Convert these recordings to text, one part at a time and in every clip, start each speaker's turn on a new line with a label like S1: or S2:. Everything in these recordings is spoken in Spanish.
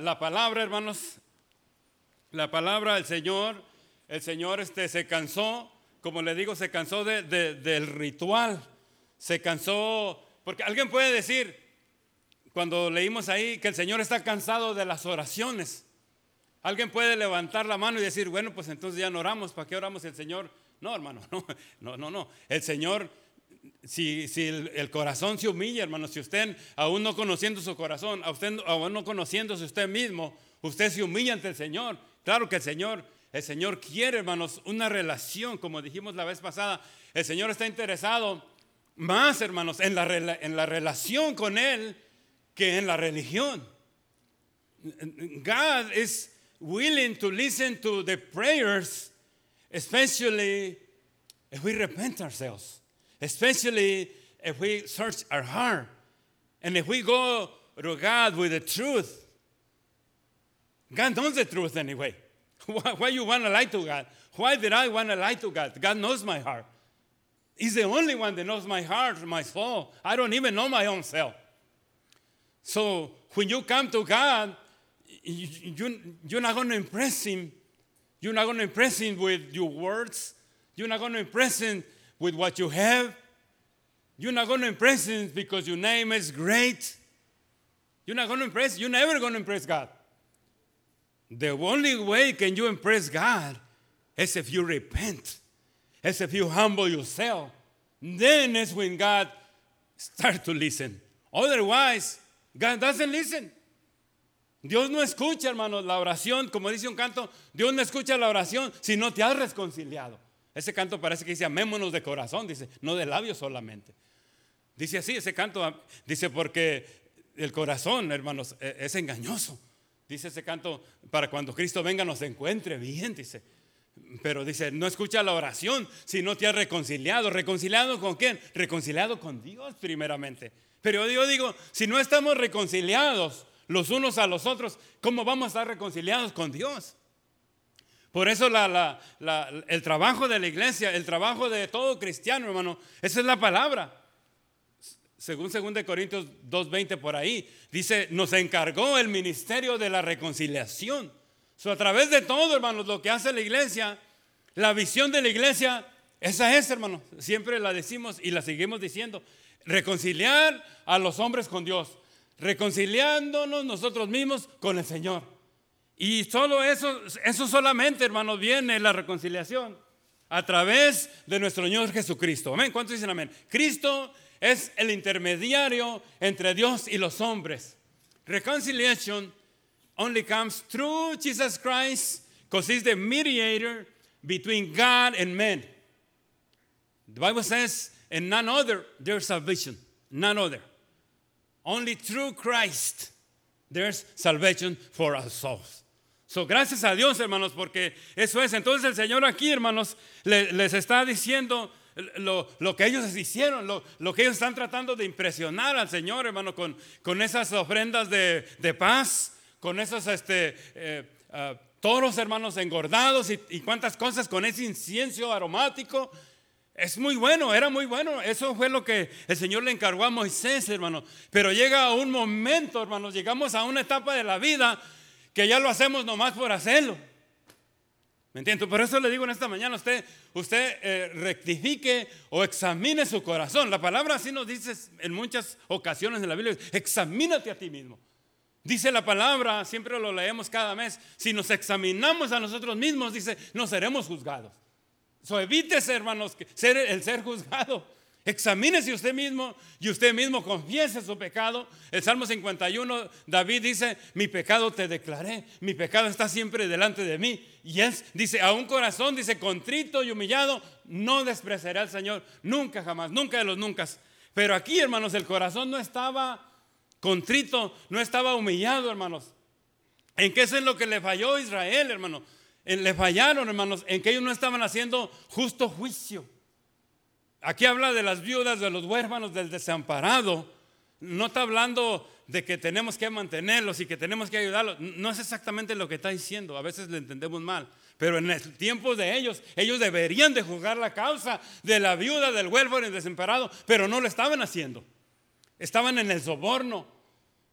S1: La palabra, hermanos, la palabra del Señor, el Señor este, se cansó, como le digo, se cansó de- del ritual, se cansó, porque alguien puede decir, cuando leímos ahí, que el Señor está cansado de las oraciones. Alguien puede levantar la mano y decir, bueno, pues entonces ya no oramos, ¿para qué oramos el Señor? No, hermano, no, no, no, no. El Señor, si, si el, corazón se humilla, hermano, si usted, aún no conociendo su corazón, a usted, aún no conociéndose usted mismo, usted se humilla ante el Señor. Claro que el Señor, el Señor quiere, hermanos, una relación, como dijimos la vez pasada. El Señor está interesado más, hermanos, en la, en la relación con Él que en la religión. God is willing to listen to the prayers, especially if we repent ourselves, especially if we search our heart, and if we go to God with the truth. God knows the truth anyway. Why, why you want to lie to God? Why did I want to lie to God? God knows my heart. He's the only one that knows my heart, my soul. I don't even know my own self. So when you come to God, you, you, you're not going to impress Him. You're not going to impress Him with your words. You're not going to impress Him with what you have. You're not going to impress Him because your name is great. You're not going to impress. You're never going to impress God. The only way can you impress God is if you repent, is if you humble yourself. Then is when God starts to listen. Otherwise, God doesn't listen. Dios no escucha, hermanos, la oración, como dice un canto, Dios no escucha la oración si no te has reconciliado. Ese canto parece que dice amémonos de corazón, dice, no de labios solamente. Dice así, ese canto, dice, porque el corazón, hermanos, e- es engañoso. Dice ese canto, para cuando Cristo venga nos encuentre bien, dice. Pero dice, no escucha la oración si no te has reconciliado. ¿Reconciliado con quién? Reconciliado con Dios primeramente. Pero yo digo, si no estamos reconciliados los unos a los otros, ¿cómo vamos a estar reconciliados con Dios? Por eso el trabajo de la iglesia, el trabajo de todo cristiano, hermano, esa es la palabra. Según 2 Corintios 2.20 por ahí, dice, nos encargó el ministerio de la reconciliación. So, a través de todo, hermanos, lo que hace la iglesia, la visión de la iglesia, esa es, hermano, siempre la decimos y la seguimos diciendo, reconciliar a los hombres con Dios, reconciliándonos nosotros mismos con el Señor. Y solo eso, eso solamente, hermanos, viene la reconciliación a través de nuestro Señor Jesucristo. Amén. ¿Cuántos dicen amén? Cristo es el intermediario entre Dios y los hombres. Reconciliation only comes through Jesus Christ because he's the mediator between God and man. The Bible says, in none other there's salvation. None other. Only through Christ there's salvation for our souls. Gracias a Dios, hermanos, porque eso es. Entonces el Señor aquí, hermanos, le- les está diciendo lo, que ellos hicieron, lo, que ellos están tratando de impresionar al Señor, hermano, con, esas ofrendas de, paz, con esos este, eh, ah, toros, hermanos, engordados y, y cuantas cosas, con ese incienso aromático. Es muy bueno, era muy bueno. Eso fue lo que el Señor le encargó a Moisés, hermano. Pero llega un momento, hermanos, llegamos a una etapa de la vida que ya lo hacemos nomás por hacerlo. ¿Me entiendes? Por eso le digo en esta mañana, usted, usted eh, rectifique o examine su corazón. La palabra así nos dice en muchas ocasiones en la Biblia, examínate a ti mismo. Dice la palabra, siempre lo leemos cada mes, si nos examinamos a nosotros mismos, dice, no seremos juzgados. So, evítese, hermanos, ser el ser juzgado. Examínese usted mismo y usted mismo confiese su pecado. El Salmo 51, David dice, mi pecado te declaré, mi pecado está siempre delante de mí. Y es, dice, a un corazón, dice, contrito y humillado, no despreciaré al Señor, nunca jamás, nunca de los nunca. Pero aquí, hermanos, el corazón no estaba contrito, no estaba humillado, hermanos. ¿En qué es en lo que le falló Israel, hermano? Le fallaron, hermanos, en que ellos no estaban haciendo justo juicio. Aquí habla de las viudas, de los huérfanos, del desamparado. No está hablando de que tenemos que mantenerlos y que tenemos que ayudarlos. No es exactamente lo que está diciendo. A veces le entendemos mal. Pero en el tiempo de ellos, ellos deberían de juzgar la causa de la viuda, del huérfano y del desamparado, pero no lo estaban haciendo. Estaban en el soborno.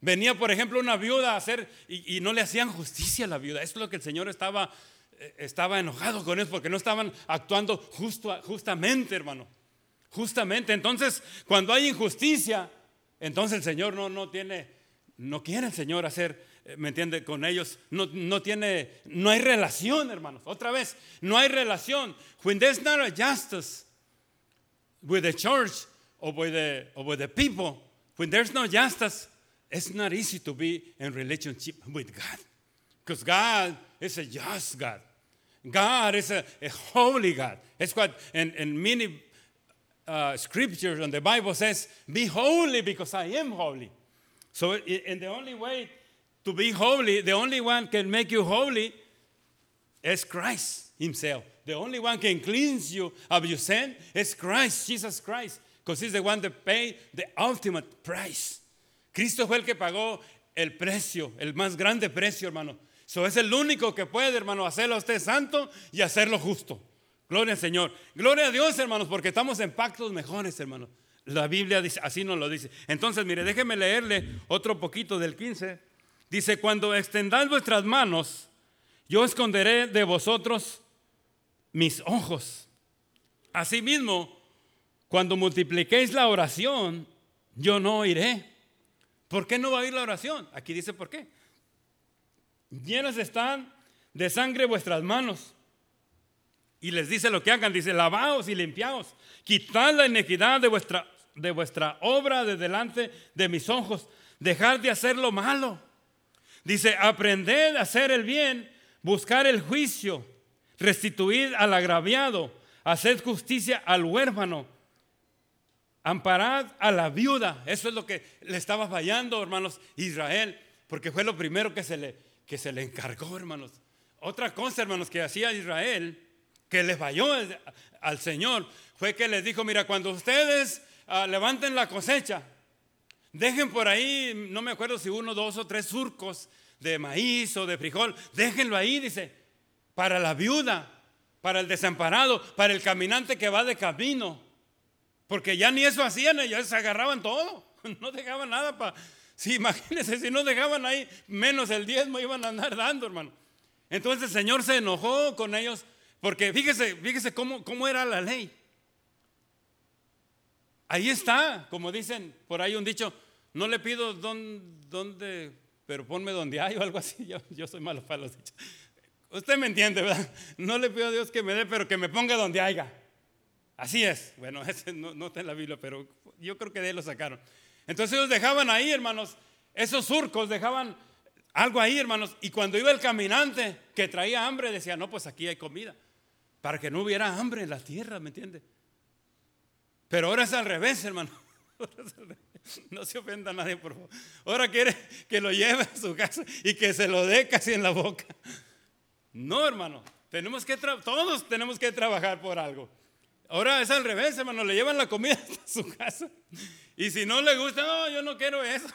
S1: Venía, por ejemplo, una viuda a hacer y, no le hacían justicia a la viuda. Eso es lo que el Señor estaba, eh, estaba enojado con ellos porque no estaban actuando justo, justamente, hermano. Justamente. Entonces, cuando hay injusticia, entonces el Señor no, no tiene, no quiere el Señor hacer, eh, ¿me entiende? Con ellos. No, no tiene, no hay relación, hermanos. Otra vez, no hay relación. When there's not a justice with the church or with the, or with the people, when there's no justice, it's not easy to be in relationship with God. Because God is a just God. God is a, a holy God. That's what in, in many uh, scriptures and the Bible says, be holy because I am holy. So, and the only way to be holy, the only one can make you holy is Christ Himself. The only one can cleanse you of your sin is Christ, Jesus Christ, because He's the one that paid the ultimate price. Cristo fue el que pagó el precio, el más grande precio, hermano. So es el único que puede, hermano, hacerlo a usted santo y hacerlo justo. Gloria al Señor. Gloria a Dios, hermanos, porque estamos en pactos mejores, hermanos. La Biblia dice, así nos lo dice. Entonces, mire, déjeme leerle otro poquito del 15. Dice, cuando extendáis vuestras manos, yo esconderé de vosotros mis ojos. Asimismo, cuando multipliquéis la oración, yo no oiré. ¿Por qué no va a oír la oración? Aquí dice por qué. Llenas están de sangre vuestras manos. Y les dice lo que hagan, dice, lavaos y limpiaos, quitad la iniquidad de vuestra, de vuestra obra de delante de mis ojos, dejad de hacer lo malo. Dice, aprended a hacer el bien, buscar el juicio, restituir al agraviado, hacer justicia al huérfano, amparad a la viuda. Eso es lo que le estaba fallando, hermanos, Israel, porque fue lo primero que se le, que se le encargó, hermanos. Otra cosa, hermanos, que hacía Israel que les falló al Señor fue que les dijo, mira, cuando ustedes ah, levanten la cosecha, dejen por ahí, no me acuerdo si uno, dos o tres surcos de maíz o de frijol, déjenlo ahí, dice, para la viuda, para el desamparado, para el caminante que va de camino. Porque ya ni eso hacían, ellos se agarraban todo, no dejaban nada para... Sí, imagínense, si no dejaban ahí menos el diezmo, iban a andar dando, hermano. Entonces el Señor se enojó con ellos porque fíjese, fíjese cómo, cómo era la ley. Ahí está, como dicen por ahí un dicho, no le pido dónde, pero ponme donde hay o algo así. Yo, soy malo para los dichos. Usted me entiende, ¿verdad? No le pido a Dios que me dé, pero que me ponga donde haya. Así es. Bueno, ese no, no está en la Biblia, pero yo creo que de ahí lo sacaron. Entonces ellos dejaban ahí, hermanos, esos surcos, dejaban algo ahí, hermanos. Y cuando iba el caminante que traía hambre, decía, no, pues aquí hay comida para que no hubiera hambre en la tierra, ¿me entiende? Pero ahora es al revés, hermano. No se ofenda a nadie, por favor. Ahora quiere que lo lleve a su casa y que se lo dé casi en la boca. No, hermano. Tenemos que todos tenemos que trabajar por algo. Ahora es al revés, hermano. Le llevan la comida a su casa. Y si no le gusta, no, yo no quiero eso.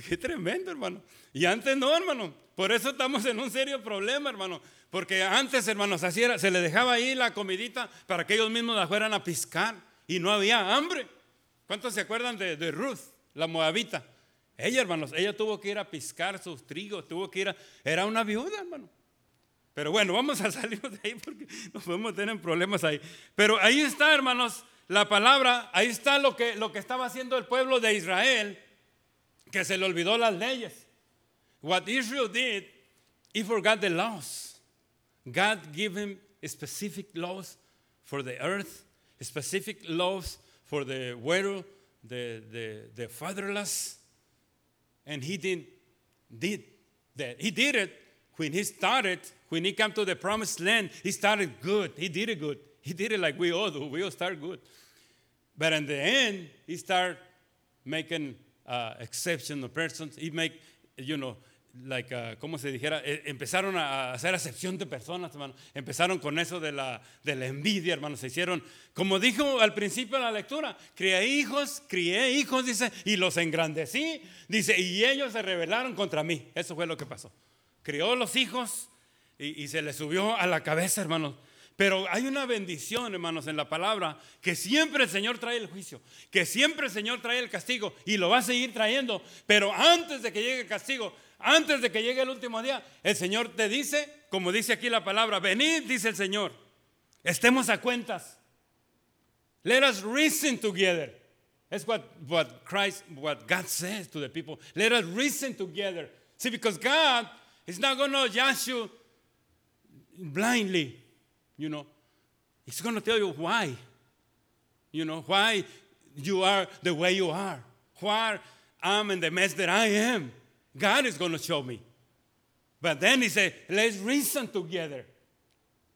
S1: Qué tremendo, hermano. Y antes no, hermano. Por eso estamos en un serio problema, hermano. Porque antes, hermanos, así era, se le dejaba ahí la comidita para que ellos mismos la fueran a piscar y no había hambre. ¿Cuántos se acuerdan de, Ruth, la moabita? Ella, hermanos, ella tuvo que ir a piscar sus trigos, tuvo que ir a... Era una viuda, hermano. Pero bueno, vamos a salir de ahí porque nos podemos tener problemas ahí. Pero ahí está, hermanos, la palabra, ahí está lo que, lo que estaba haciendo el pueblo de Israel, que se le olvidó las leyes. What Israel did, he forgot the laws. God gave him specific laws for the earth, specific laws for the widow, the, the, the fatherless. And he didn't did that. He did it when he started, when he came to the promised land, he started good. He did it good. He did it like we all do. We all start good. But in the end, he started making uh, exceptional persons. He make, you know, like, uh, ¿cómo se dijera? E, empezaron a hacer acepción de personas, hermano. Empezaron con eso de la, de la envidia, hermano. Se hicieron, como dijo al principio de la lectura, crié hijos, crié hijos, dice, y los engrandecí, dice, y ellos se rebelaron contra mí. Eso fue lo que pasó. Crió los hijos y, y se les subió a la cabeza, hermano. Pero hay una bendición, hermanos, en la palabra, que siempre el Señor trae el juicio, que siempre el Señor trae el castigo y lo va a seguir trayendo. Pero antes de que llegue el castigo, antes de que llegue el último día, el Señor te dice, como dice aquí la palabra, venid, dice el Señor, estemos a cuentas. Let us reason together. That's what, what Christ, what God says to the people. Let us reason together. See, because God is not going to judge you blindly. You know, He's going to tell you why. You know, why you are the way you are. Why I'm in the mess that I am. God is going to show me. But then He said, let's reason together.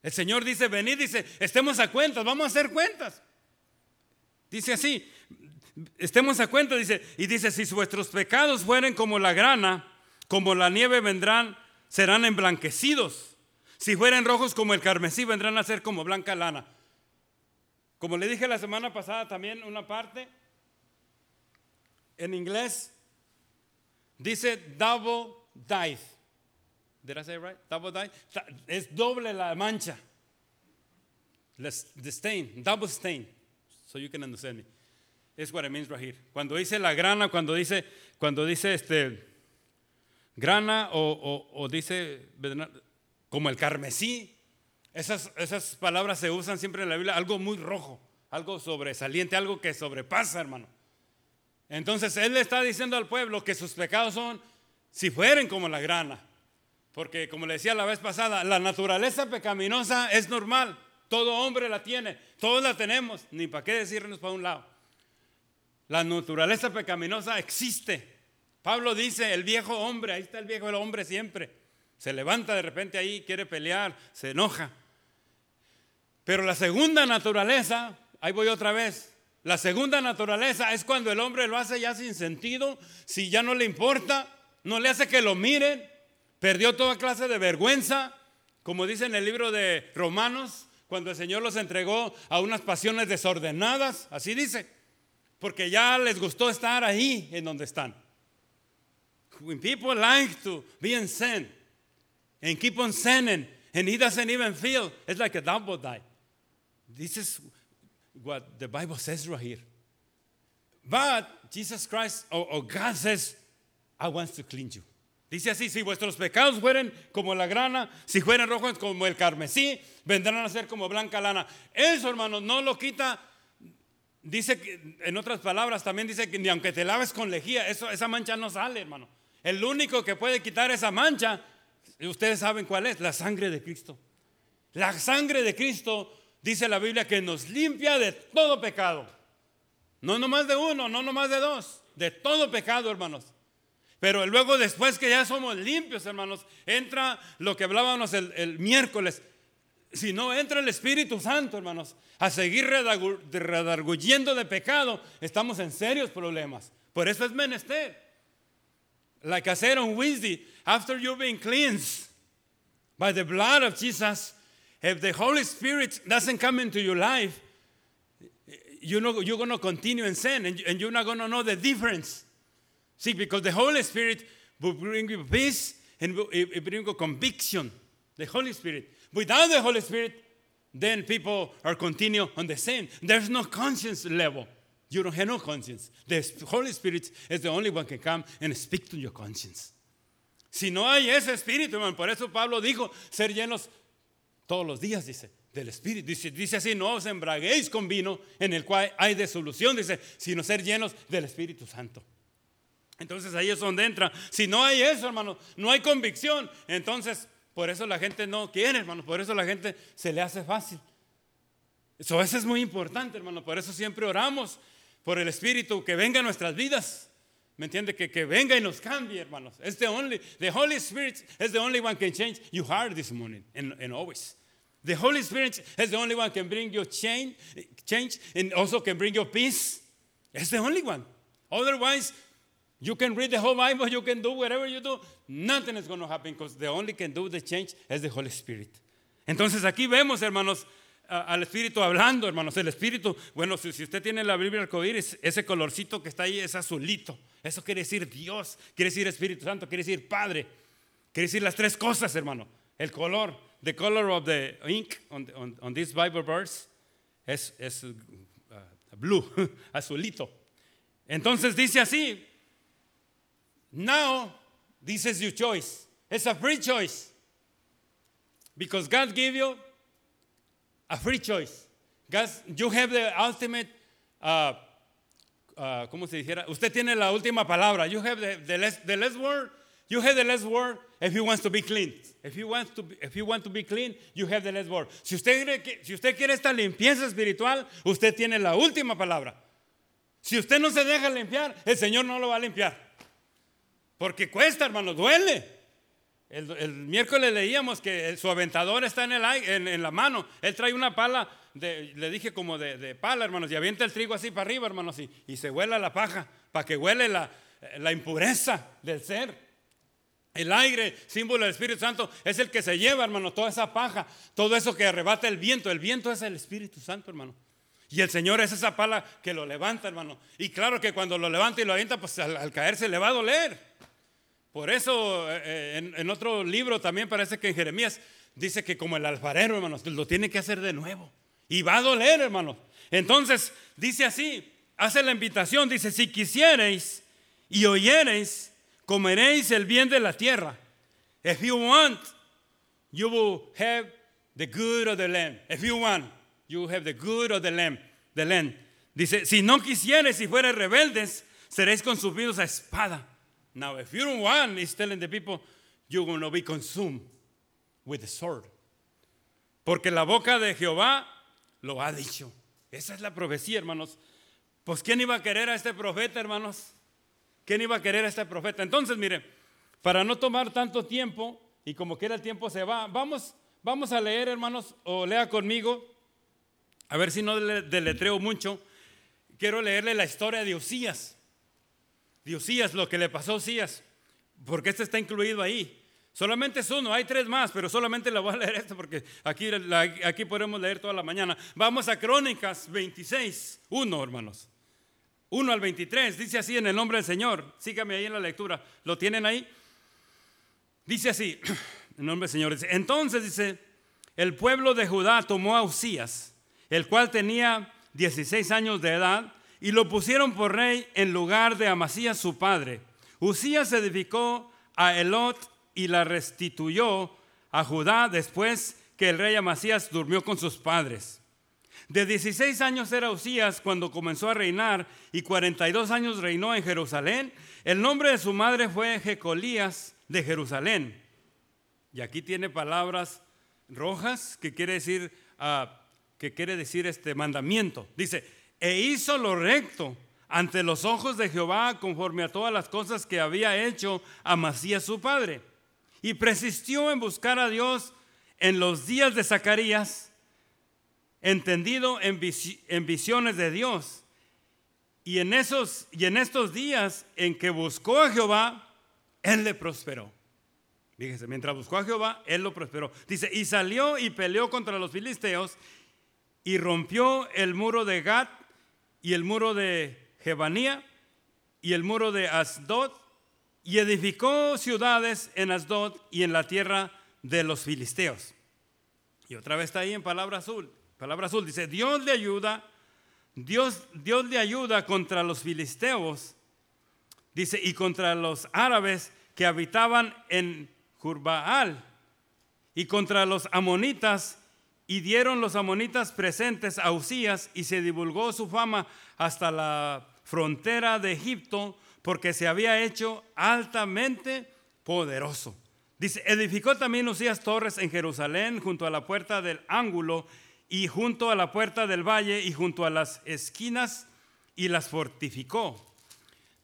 S1: El Señor dice, venid, dice, estemos a cuentas, vamos a hacer cuentas. Dice así, estemos a cuenta, dice, y dice, si vuestros pecados fueren como la grana, como la nieve vendrán, serán emblanquecidos. Si fueren rojos como el carmesí, vendrán a ser como blanca lana. Como le dije la semana pasada también una parte, en inglés dice double dyed. Did I say right? Double dyed. Es doble la mancha. The stain, double stain. So you can understand me. It's what it means right here. Cuando dice la grana, cuando dice, cuando dice este grana o, o dice como el carmesí. Esas, esas palabras se usan siempre en la Biblia, algo muy rojo, algo sobresaliente, algo que sobrepasa, hermano. Entonces Él le está diciendo al pueblo que sus pecados son, si fueren como la grana, porque como le decía la vez pasada, la naturaleza pecaminosa es normal, todo hombre la tiene, todos la tenemos, ni para qué decirnos para un lado. La naturaleza pecaminosa existe. Pablo dice, el viejo hombre, ahí está el viejo hombre siempre. Se levanta de repente ahí, quiere pelear, se enoja. Pero la segunda naturaleza, ahí voy otra vez, la segunda naturaleza es cuando el hombre lo hace ya sin sentido, si ya no le importa, no le hace que lo miren, perdió toda clase de vergüenza, como dice en el libro de Romanos, cuando el Señor los entregó a unas pasiones desordenadas, así dice, porque ya les gustó estar ahí en donde están. When people like to be in sin, and keep on sinning, and he doesn't even feel. It's like a double die. This is what the Bible says right here. But Jesus Christ, or, God says, I want to cleanse you. Dice así, si vuestros pecados fueren como la grana, si fueren rojos como el carmesí, vendrán a ser como blanca lana. Eso, hermanos, no lo quita. Dice, que, en otras palabras, también dice que ni aunque te laves con lejía, eso, esa mancha no sale, hermano. El único que puede quitar esa mancha Ustedes saben cuál es, la sangre de Cristo. La sangre de Cristo dice la Biblia que nos limpia de todo pecado. No nomás de uno, no nomás de dos, de todo pecado, hermanos. Pero luego después que ya somos limpios, hermanos, entra lo que hablábamos el, miércoles. Si no entra el Espíritu Santo, hermanos, a seguir redarguyendo de pecado, estamos en serios problemas. Por eso es menester. Like said on Wednesday, after you've been cleansed by the blood of Jesus, if the Holy Spirit doesn't come into your life, you know, you're going to continue in sin and, and you're not going to know the difference. See, because the Holy Spirit will bring you peace and will bring you conviction. The Holy Spirit. Without the Holy Spirit, then people are continue on the sin. There's no conscience level. You don't have no conscience. The Holy Spirit is the only one can come and speak to your conscience. Si no hay ese espíritu, hermano, por eso Pablo dijo, ser llenos todos los días, dice, del espíritu. Dice, así, no os embraguéis con vino en el cual hay desolución, dice, sino ser llenos del Espíritu Santo. Entonces ahí es donde entra. Si no hay eso, hermano, no hay convicción, entonces por eso la gente no quiere, hermano, por eso la gente se le hace fácil. Eso, eso es muy importante, hermano, por eso siempre oramos por el Espíritu que venga a nuestras vidas. ¿Me entiende? Que, venga y nos cambie, hermanos. Es the only, the Holy Spirit is the only one can change your heart this morning and, and always. The Holy Spirit is the only one can bring you change, change and also can bring you peace. It's the only one. Otherwise, you can read the whole Bible, you can do whatever you do, nothing is going to happen because the only can do the change is the Holy Spirit. Entonces aquí vemos, hermanos, al Espíritu hablando, hermanos. El Espíritu, bueno, si, usted tiene la Biblia arcoíris, ese colorcito que está ahí es azulito. Eso quiere decir Dios, quiere decir Espíritu Santo, quiere decir Padre. Quiere decir las tres cosas, hermano. El color the color of the ink on, on, this Bible verse es, es uh, blue, azulito. Entonces dice así, now this is your choice. It's a free choice. Because God gave you a free choice. You have the ultimate, uh, uh, ¿cómo se dijera? Usted tiene la última palabra. You have the, the, last, the last word. You have the last word if he wants to be clean. If you want to be, if you want to be clean, you have the last word. Si usted, quiere, si usted quiere esta limpieza espiritual, usted tiene la última palabra. Si usted no se deja limpiar, el Señor no lo va a limpiar. Porque cuesta, hermano, duele. El, miércoles leíamos que su aventador está en, el, en, en, la mano. Él trae una pala, le dije como de, pala, hermanos, y avienta el trigo así para arriba, hermanos, y, se huela la paja, para que huele la, impureza del ser. El aire, símbolo del Espíritu Santo, es el que se lleva, hermano, toda esa paja, todo eso que arrebata el viento. El viento es el Espíritu Santo, hermano. Y el Señor es esa pala que lo levanta, hermano. Y claro que cuando lo levanta y lo avienta, pues al, al caerse le va a doler. Por eso eh, en, en, otro libro también parece que en Jeremías dice que como el alfarero, hermanos, lo tiene que hacer de nuevo. Y va a doler, hermano. Entonces dice así, hace la invitación, dice, si quisierais y oyereis, comeréis el bien de la tierra. If you want, you will have the good of the land. If you want, you will have the good of the land. The land. Dice, si no quisieres, si fueres rebeldes, seréis consumidos a espada. Now, if you don't want, he's telling the people, you're going to be consumed with the sword. Porque la boca de Jehová lo ha dicho. Esa es la profecía, hermanos. Pues, ¿quién iba a querer a este profeta, hermanos? ¿Quién iba a querer a este profeta? Entonces, mire, para no tomar tanto tiempo, y como quiera el tiempo se va, vamos, vamos a leer, hermanos, o lea conmigo, a ver si no deletreo mucho. Quiero leerle la historia de Usías. De Usías, lo que le pasó a Usías, porque este está incluido ahí. Solamente es uno, hay tres más, pero solamente la voy a leer esto porque aquí, aquí podemos leer toda la mañana. Vamos a Crónicas 26, 1, hermanos. 1 al 23, dice así en el nombre del Señor. Sígame ahí en la lectura. ¿Lo tienen ahí? Dice así, en nombre del Señor. Entonces dice, el pueblo de Judá tomó a Usías, el cual tenía 16 años de edad, y lo pusieron por rey en lugar de Amasías su padre. Usías edificó a Elot y la restituyó a Judá después que el rey Amasías durmió con sus padres. De 16 años era Usías cuando comenzó a reinar y 42 años reinó en Jerusalén. El nombre de su madre fue Jecolías de Jerusalén. Y aquí tiene palabras rojas que quiere decir, uh, que quiere decir este mandamiento. Dice, e hizo lo recto ante los ojos de Jehová conforme a todas las cosas que había hecho Amasías su padre. Y persistió en buscar a Dios en los días de Zacarías entendido en, visiones de Dios. Y en, esos, y en estos días en que buscó a Jehová, Él le prosperó. Fíjese, mientras buscó a Jehová, Él lo prosperó. Dice, y salió y peleó contra los filisteos y rompió el muro de Gat y el muro de Jebanía y el muro de Asdod y edificó ciudades en Asdod y en la tierra de los filisteos. Y otra vez está ahí en palabra azul. Palabra azul dice, Dios le ayuda, Dios, Dios le ayuda contra los filisteos, dice, y contra los árabes que habitaban en Jurbaal, y contra los amonitas, y dieron los amonitas presentes a Usías, y se divulgó su fama hasta la frontera de Egipto, porque se había hecho altamente poderoso. Dice, edificó también Usías torres en Jerusalén, junto a la puerta del ángulo, y junto a la puerta del valle y junto a las esquinas y las fortificó.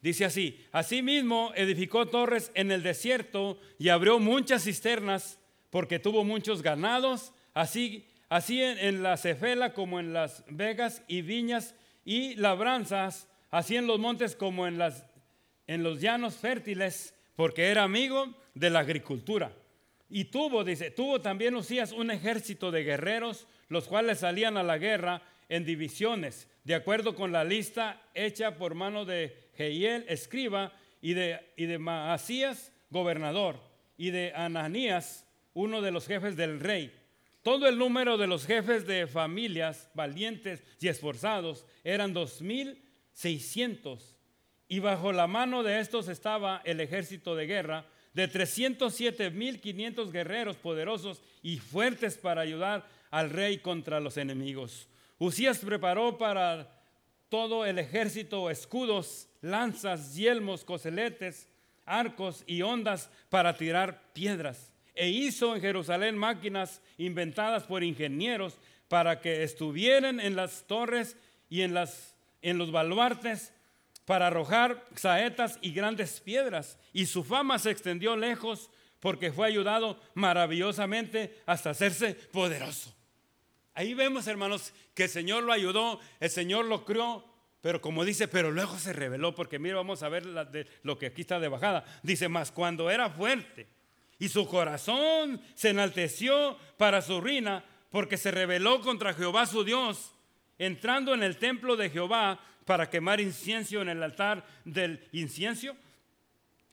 S1: Dice así, asimismo edificó torres en el desierto y abrió muchas cisternas porque tuvo muchos ganados, así, así en, la Cefela como en las vegas y viñas y labranzas, así en los montes como en, las, en los llanos fértiles, porque era amigo de la agricultura. Y tuvo, dice, tuvo también Usías un ejército de guerreros los cuales salían a la guerra en divisiones, de acuerdo con la lista hecha por mano de Jehiel, escriba, y de, y de Maasías, gobernador, y de Ananías, uno de los jefes del rey. Todo el número de los jefes de familias valientes y esforzados eran dos mil seiscientos. Y bajo la mano de estos estaba el ejército de guerra de 307.500 guerreros poderosos y fuertes para ayudar al rey contra los enemigos. Usías preparó para todo el ejército escudos, lanzas, yelmos, coseletes, arcos y ondas para tirar piedras. E hizo en Jerusalén máquinas inventadas por ingenieros para que estuvieran en las torres y en, las, en los baluartes para arrojar saetas y grandes piedras. Y su fama se extendió lejos porque fue ayudado maravillosamente hasta hacerse poderoso. Ahí vemos, hermanos, que el Señor lo ayudó, el Señor lo crió, pero como dice, pero luego se reveló, porque mira, vamos a ver lo que aquí está de bajada. Dice, más cuando era fuerte y su corazón se enalteció para su ruina, porque se rebeló contra Jehová su Dios, entrando en el templo de Jehová para quemar incienso en el altar del incienso.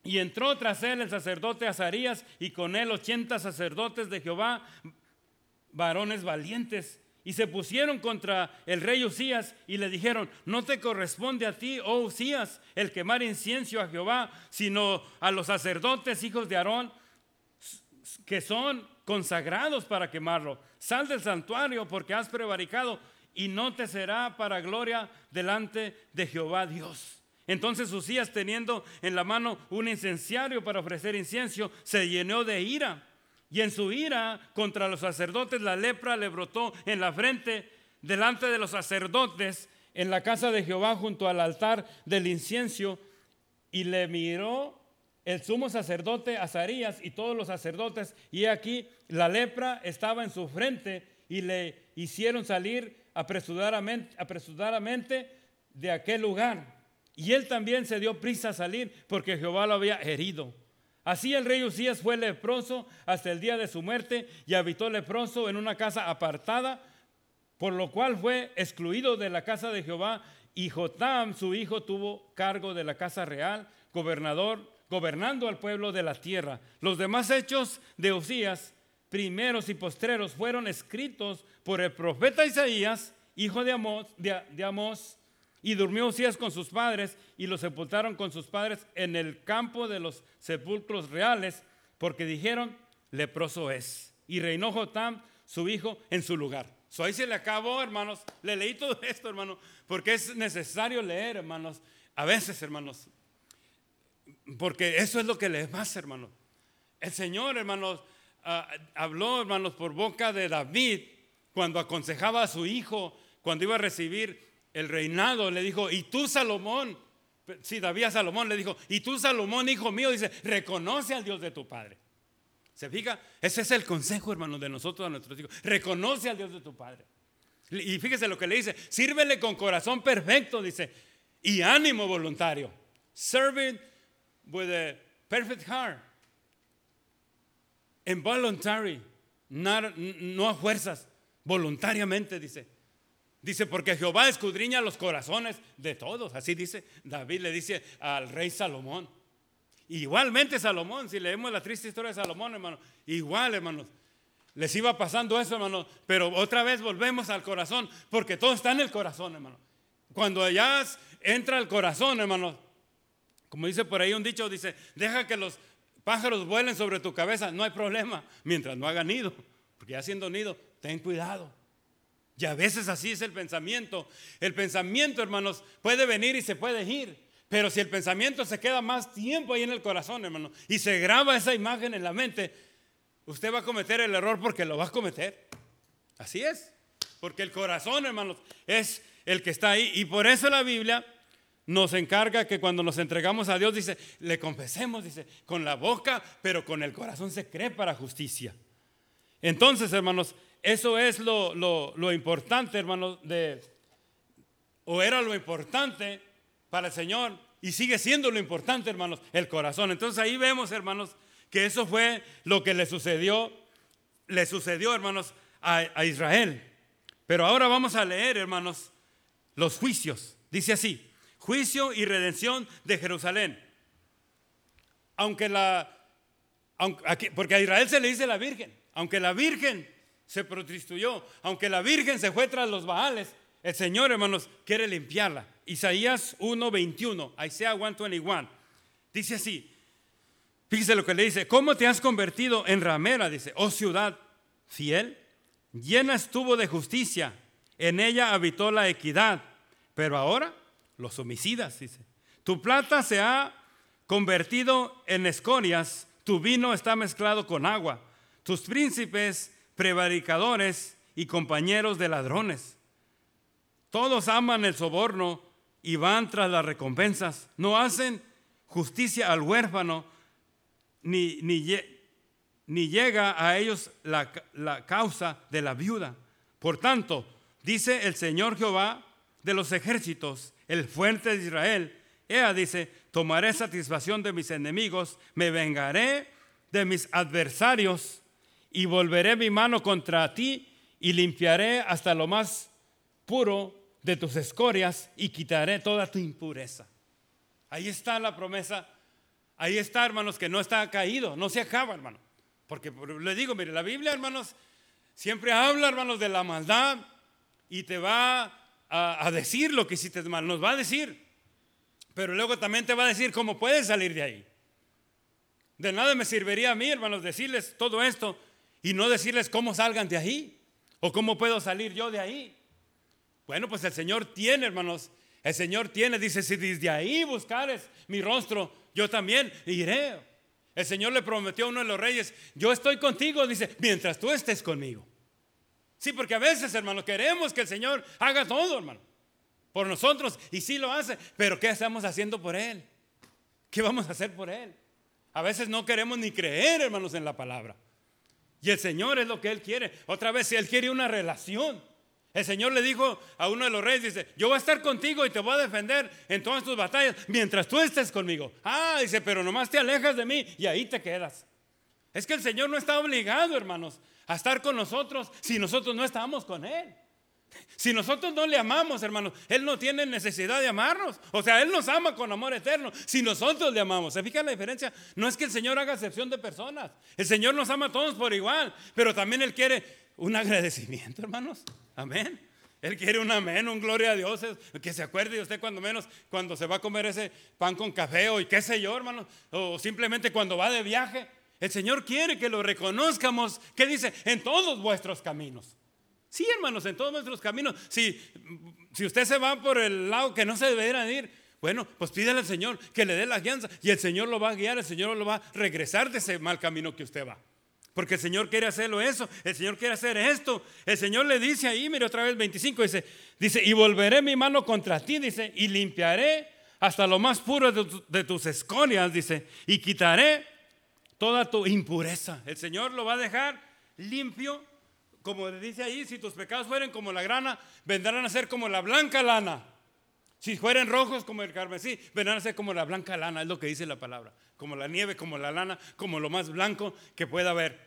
S1: Y entró tras él el sacerdote Azarías y con él ochenta sacerdotes de Jehová, varones valientes. Y se pusieron contra el rey Usías y le dijeron, no te corresponde a ti, oh Usías, el quemar incienso a Jehová, sino a los sacerdotes, hijos de Aarón, que son consagrados para quemarlo. Sal del santuario porque has prevaricado y no te será para gloria delante de Jehová Dios. Entonces Usías, teniendo en la mano un incenciario para ofrecer incienso, se llenó de ira. Y en su ira contra los sacerdotes la lepra le brotó en la frente delante de los sacerdotes en la casa de Jehová junto al altar del incienso. Y le miró el sumo sacerdote Azarías y todos los sacerdotes. Y aquí la lepra estaba en su frente y le hicieron salir apresuradamente, apresuradamente de aquel lugar. Y él también se dio prisa a salir porque Jehová lo había herido. Así el rey Usías fue leproso hasta el día de su muerte y habitó leproso en una casa apartada, por lo cual fue excluido de la casa de Jehová. Y Jotam, su hijo, tuvo cargo de la casa real, gobernador, gobernando al pueblo de la tierra. Los demás hechos de Usías primeros y postreros fueron escritos por el profeta Isaías, hijo de Amós, de, y durmió Usías con sus padres y lo sepultaron con sus padres en el campo de los sepulcros reales, porque dijeron, leproso es. Y reinó Jotam, su hijo, en su lugar. So ahí se le acabó, hermanos. Le leí todo esto, hermano, porque es necesario leer, hermanos. A veces, hermanos, porque eso es lo que le pasa, hermanos. El Señor, hermanos, Ah, habló, hermanos, por boca de David cuando aconsejaba a su hijo, cuando iba a recibir el reinado, le dijo, y tú Salomón, sí, David a Salomón le dijo, y tú Salomón, hijo mío, dice, reconoce al Dios de tu padre. ¿Se fija? Ese es el consejo, hermanos, de nosotros a nuestros hijos. Reconoce al Dios de tu padre. Y fíjese lo que le dice, sírvele con corazón perfecto, dice, y ánimo voluntario. Serve with a perfect heart involuntary, no a fuerzas, voluntariamente, dice. Dice, porque Jehová escudriña los corazones de todos. Así dice, David le dice al rey Salomón. Igualmente Salomón, si leemos la triste historia de Salomón, hermano, igual, hermanos, les iba pasando eso, hermano, pero otra vez volvemos al corazón, porque todo está en el corazón, hermano. Cuando ya entra el corazón, hermano, como dice por ahí un dicho, dice, deja que los pájaros vuelen sobre tu cabeza, no hay problema, mientras no hagan nido, porque ya siendo nido, ten cuidado. Y a veces así es el pensamiento. El pensamiento, hermanos, puede venir y se puede ir. Pero si el pensamiento se queda más tiempo ahí en el corazón, hermano, y se graba esa imagen en la mente, usted va a cometer el error porque lo va a cometer. Así es. Porque el corazón, hermanos, es el que está ahí. Y por eso la Biblia nos encarga que cuando nos entregamos a Dios, dice, le confesemos, dice, con la boca, pero con el corazón se cree para justicia. Entonces, hermanos, eso es lo, lo importante, hermanos, de, o era lo importante para el Señor, y sigue siendo lo importante, hermanos, el corazón. Entonces ahí vemos, hermanos, que eso fue lo que le sucedió, le sucedió, hermanos, a, a Israel. Pero ahora vamos a leer, hermanos, los juicios. Dice así, juicio y redención de Jerusalén. Aunque la, porque a Israel se le dice la Virgen. Aunque la Virgen se prostituyó, aunque la Virgen se fue tras los Baales, el Señor, hermanos, quiere limpiarla. Isaías 1:21, Isaiah 1:21, dice así. Fíjese lo que le dice, ¿cómo te has convertido en ramera? Dice, oh ciudad fiel, llena estuvo de justicia, en ella habitó la equidad, pero ahora los homicidas, dice. Tu plata se ha convertido en escorias, tu vino está mezclado con agua, tus príncipes prevaricadores y compañeros de ladrones. Todos aman el soborno y van tras las recompensas. No hacen justicia al huérfano, ni, ni, llega a ellos la, la causa de la viuda. Por tanto, dice el Señor Jehová de los ejércitos, el fuerte de Israel, ella dice, tomaré satisfacción de mis enemigos, me vengaré de mis adversarios y volveré mi mano contra ti y limpiaré hasta lo más puro de tus escorias y quitaré toda tu impureza. Ahí está la promesa. Ahí está, hermanos, que no está caído, no se acaba, hermano. Porque le digo, mire, la Biblia, hermanos, siempre habla, hermanos, de la maldad y te va a, decir lo que hiciste mal, nos va a decir. Pero luego también te va a decir cómo puedes salir de ahí. De nada me serviría a mí, hermanos, decirles todo esto y no decirles cómo salgan de ahí o cómo puedo salir yo de ahí. Bueno, pues el Señor tiene, hermanos, el Señor tiene, dice, si desde ahí buscares mi rostro, yo también iré. El Señor le prometió a uno de los reyes, yo estoy contigo, dice, mientras tú estés conmigo. Sí, porque a veces, hermanos, queremos que el Señor haga todo, hermano por nosotros y sí lo hace, pero ¿qué estamos haciendo por Él? ¿Qué vamos a hacer por Él? A veces no queremos ni creer, hermanos, en la palabra. Y el Señor es lo que Él quiere. Otra vez, si Él quiere una relación. El Señor le dijo a uno de los reyes, dice, yo voy a estar contigo y te voy a defender en todas tus batallas mientras tú estés conmigo. Ah, dice, pero nomás te alejas de mí y ahí te quedas. Es que el Señor no está obligado, hermanos, a estar con nosotros si nosotros no estamos con Él. Si nosotros no le amamos, hermanos, Él no tiene necesidad de amarnos. O sea, Él nos ama con amor eterno. Si nosotros le amamos, ¿se fija la diferencia? No es que el Señor haga excepción de personas. El Señor nos ama a todos por igual. Pero también Él quiere un agradecimiento, hermanos. Amén. Él quiere un amén, un gloria a Dios. Que se acuerde de usted cuando menos cuando se va a comer ese pan con café o qué sé yo, hermanos. O simplemente cuando va de viaje. El Señor quiere que lo reconozcamos. ¿Qué dice? En todos vuestros caminos. Sí, hermanos, en todos nuestros caminos. Si, si usted se va por el lado que no se debería ir, bueno, pues pídele al Señor que le dé la guianza y el Señor lo va a guiar, el Señor lo va a regresar de ese mal camino que usted va. Porque el Señor quiere hacerlo eso, el Señor quiere hacer esto. El Señor le dice ahí, mire otra vez 25, dice, dice, y volveré mi mano contra ti, dice, y limpiaré hasta lo más puro de, de tus escorias, dice, y quitaré toda tu impureza. El Señor lo va a dejar limpio como dice ahí, si tus pecados fueren como la grana, vendrán a ser como la blanca lana. Si fueren rojos como el carmesí, vendrán a ser como la blanca lana, es lo que dice la palabra. Como la nieve, como la lana, como lo más blanco que pueda haber.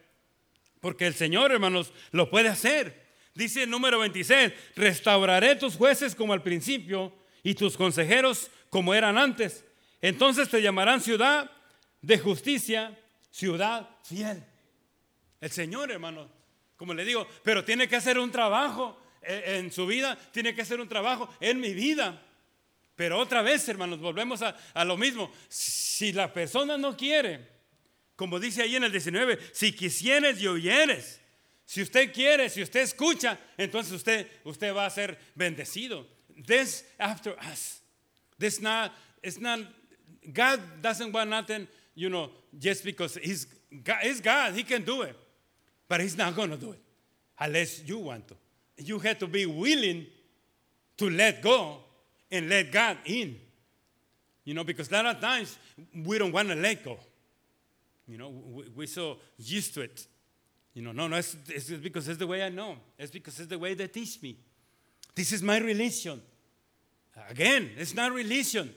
S1: Porque el Señor, hermanos, lo puede hacer. Dice el número 26, restauraré tus jueces como al principio y tus consejeros como eran antes. Entonces te llamarán ciudad de justicia, ciudad fiel. El Señor, hermanos, como le digo, pero tiene que hacer un trabajo en su vida, tiene que hacer un trabajo en mi vida. Pero otra vez, hermanos, volvemos a, lo mismo. Si la persona no quiere, como dice ahí en el 19, si quisieres y oyeres, si usted quiere, si usted escucha, entonces usted, usted va a ser bendecido. This after us. This not, it's not, God doesn't want nothing, you know, just because he's God, he's God, he can do it. But he's not going to do it unless you want to. You have to be willing to let go and let God in. You know, because a lot of times we don't want to let go. You know, we, are so used to it. You know, no, no, it's, it's because it's the way I know. It's because it's the way they teach me. This is my religion. Again, it's not religion.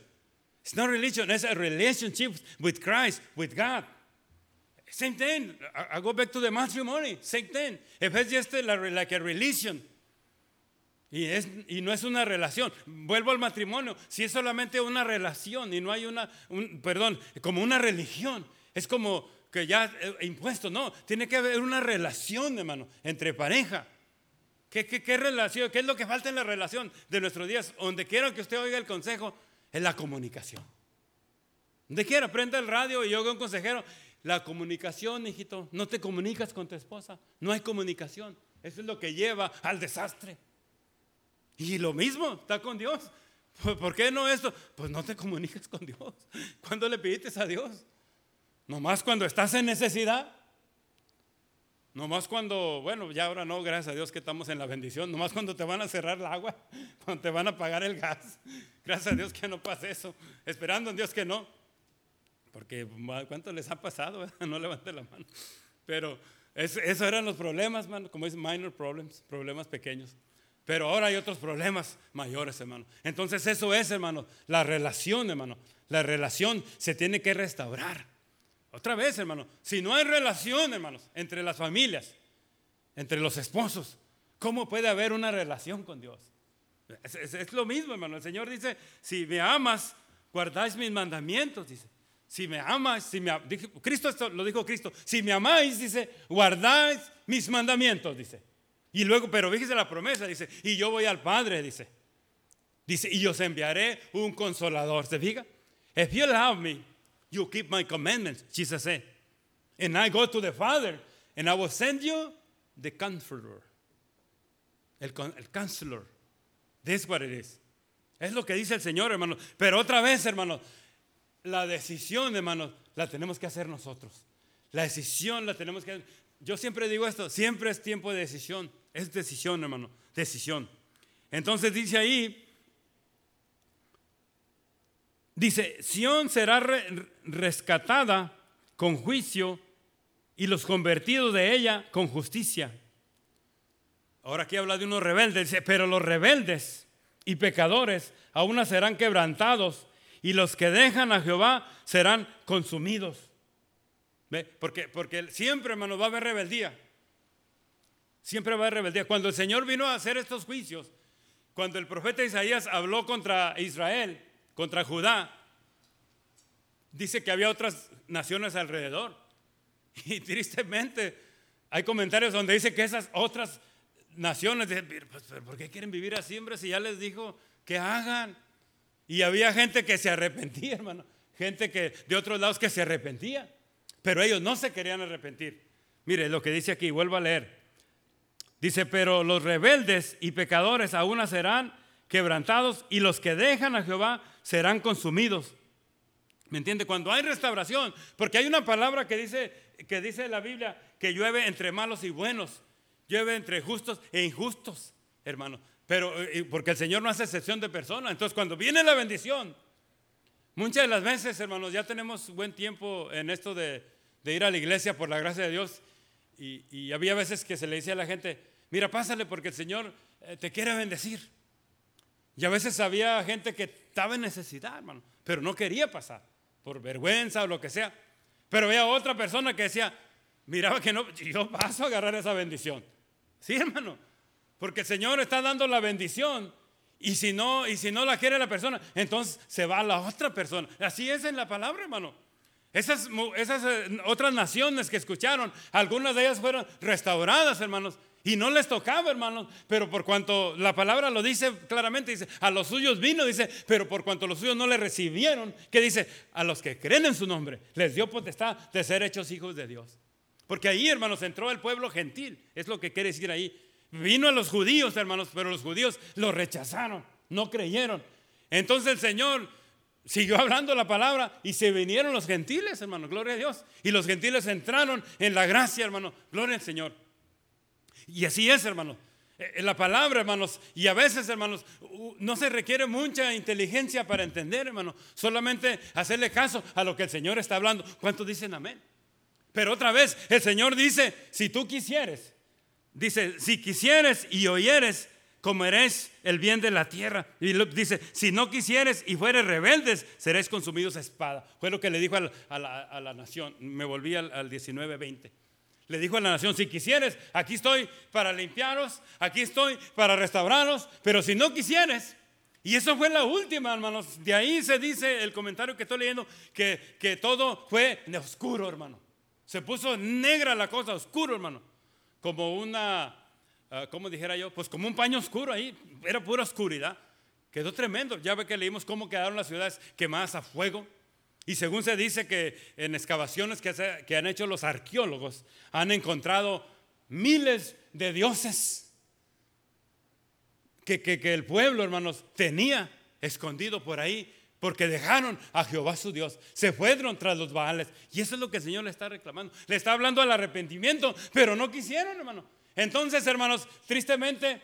S1: It's not religion. It's a relationship with Christ, with God. Same thing. I, go back to the matrimony. Same thing. If it's just like a religion. Y, es, y, no es una relación. Vuelvo al matrimonio. Si es solamente una relación y no hay una, un, perdón, como una religión. Es como que ya eh, impuesto, no, tiene que haber una relación, hermano, entre pareja. ¿Qué, qué, qué relación? ¿Qué es lo que falta en la relación de nuestros días? Donde quiera que usted oiga el consejo, es la comunicación. Donde quiera, prenda el radio y yo oiga un consejero. La comunicación, hijito, no te comunicas con tu esposa, no hay comunicación. Eso es lo que lleva al desastre. Y lo mismo está con Dios. ¿Por qué no esto? Pues no te comunicas con Dios. ¿Cuándo le pidiste a Dios? Nomás cuando estás en necesidad. Nomás cuando, bueno, ya ahora no, gracias a Dios que estamos en la bendición. Nomás cuando te van a cerrar el agua, cuando te van a pagar el gas. Gracias a Dios que no pase eso. Esperando en Dios que no. Porque ¿cuánto les ha pasado? No levante la mano. Pero eso, eran los problemas, hermano. Como es minor problems, problemas pequeños. Pero ahora hay otros problemas mayores, hermano. Entonces eso es, hermano, la relación, hermano. La relación se tiene que restaurar. Otra vez, hermano, si no hay relación, hermanos, entre las familias, entre los esposos, ¿cómo puede haber una relación con Dios? Es, lo mismo, hermano. El Señor dice, si me amas, guardáis mis mandamientos, dice. Si me amas, si me Cristo esto lo dijo Cristo, si me amáis, dice, guardáis mis mandamientos, dice. Y luego, pero fíjese la promesa, dice, y yo voy al Padre, dice. Dice, y os enviaré un consolador. ¿Se fija? If you love me, you keep my commandments, Jesus said. And I go to the Father, and I will send you the comforter. El, el counselor. This what it is. Es lo que dice el Señor, hermano. Pero otra vez, hermano, la decisión, hermano, la tenemos que hacer nosotros. La decisión la tenemos que Yo siempre digo esto, siempre es tiempo de decisión. Es decisión, hermano, decisión. Entonces dice ahí, dice, Sión será rescatada con juicio y los convertidos de ella con justicia. Ahora aquí habla de unos rebeldes, dice, pero los rebeldes y pecadores aún serán quebrantados y los que dejan a Jehová serán consumidos. ¿Ve? Porque, porque siempre, hermano, va a haber rebeldía. Siempre va a haber rebeldía. Cuando el Señor vino a hacer estos juicios, cuando el profeta Isaías habló contra Israel, contra Judá, dice que había otras naciones alrededor. Y tristemente hay comentarios donde dice que esas otras naciones, pues, ¿por qué quieren vivir así, hombre? Si ya les dijo que hagan. Y había gente que se arrepentía, hermano. Gente que de otros lados que se arrepentía. Pero ellos no se querían arrepentir. Mire lo que dice aquí, vuelvo a leer. Dice, pero los rebeldes y pecadores aún serán quebrantados y los que dejan a Jehová serán consumidos. ¿Me entiende? Cuando hay restauración, porque hay una palabra que dice, que dice la Biblia que llueve entre malos y buenos, llueve entre justos e injustos, hermano. Pero eh, porque el Señor no hace excepción de personas. Entonces, cuando viene la bendición, muchas de las veces, hermanos, ya tenemos buen tiempo en esto de, ir a la iglesia por la gracia de Dios. Y, había veces que se le decía a la gente, Mira, pásale porque el Señor eh, te quiere bendecir. Y a veces había gente que estaba en necesidad, hermano, pero no quería pasar, por vergüenza o lo que sea. Pero había otra persona que decía, miraba que no, yo paso a agarrar esa bendición. Sí, hermano, porque el Señor está dando la bendición y si no, y si no la quiere la persona, entonces se va a la otra persona. Así es en la palabra, hermano. Esas, esas eh, otras naciones que escucharon, algunas de ellas fueron restauradas, hermanos, y no les tocaba, hermanos, pero por cuanto la palabra lo dice claramente, dice, a los suyos vino, dice, pero por cuanto los suyos no le recibieron, que dice, a los que creen en su nombre, les dio potestad de ser hechos hijos de Dios. Porque ahí, hermanos, entró el pueblo gentil, es lo que quiere decir ahí. Vino a los judíos, hermanos, pero los judíos lo rechazaron, no creyeron. Entonces el Señor siguió hablando la palabra y se vinieron los gentiles, hermanos, gloria a Dios. Y los gentiles entraron en la gracia, hermano, gloria al Señor. Y así es, hermanos. En eh, la palabra, hermanos, y a veces, hermanos, no se requiere mucha inteligencia para entender, hermanos. Solamente hacerle caso a lo que el Señor está hablando. ¿Cuántos dicen amén? Pero otra vez, el Señor dice, si tú quisieres, dice, si quisieres y oyeres, comeréis el bien de la tierra. Y dice, si no quisieres y fueres rebeldes, seréis consumidos a espada. Fue lo que le dijo a la, nación. Me volví al, al 19-20. Le dijo a la nación, si quisieres, aquí estoy para limpiaros, aquí estoy para restauraros, pero si no quisieres, y eso fue la última, hermanos, de ahí se dice el comentario que estoy leyendo, que, que todo fue oscuro, hermano. Se puso negra la cosa, oscuro, hermano. Como una, uh, ¿cómo dijera yo? Pues como un paño oscuro ahí. Era pura oscuridad. Quedó tremendo. Ya ve que leímos cómo quedaron las ciudades quemadas a fuego. Y según se dice que en excavaciones que, han hecho los arqueólogos, han encontrado miles de dioses que, que, que el pueblo, hermanos, tenía escondido por ahí porque dejaron a Jehová su Dios, se fueron tras los Baales. Y eso es lo que el Señor le está reclamando. Le está hablando al arrepentimiento, pero no quisieron, hermano. Entonces, hermanos, tristemente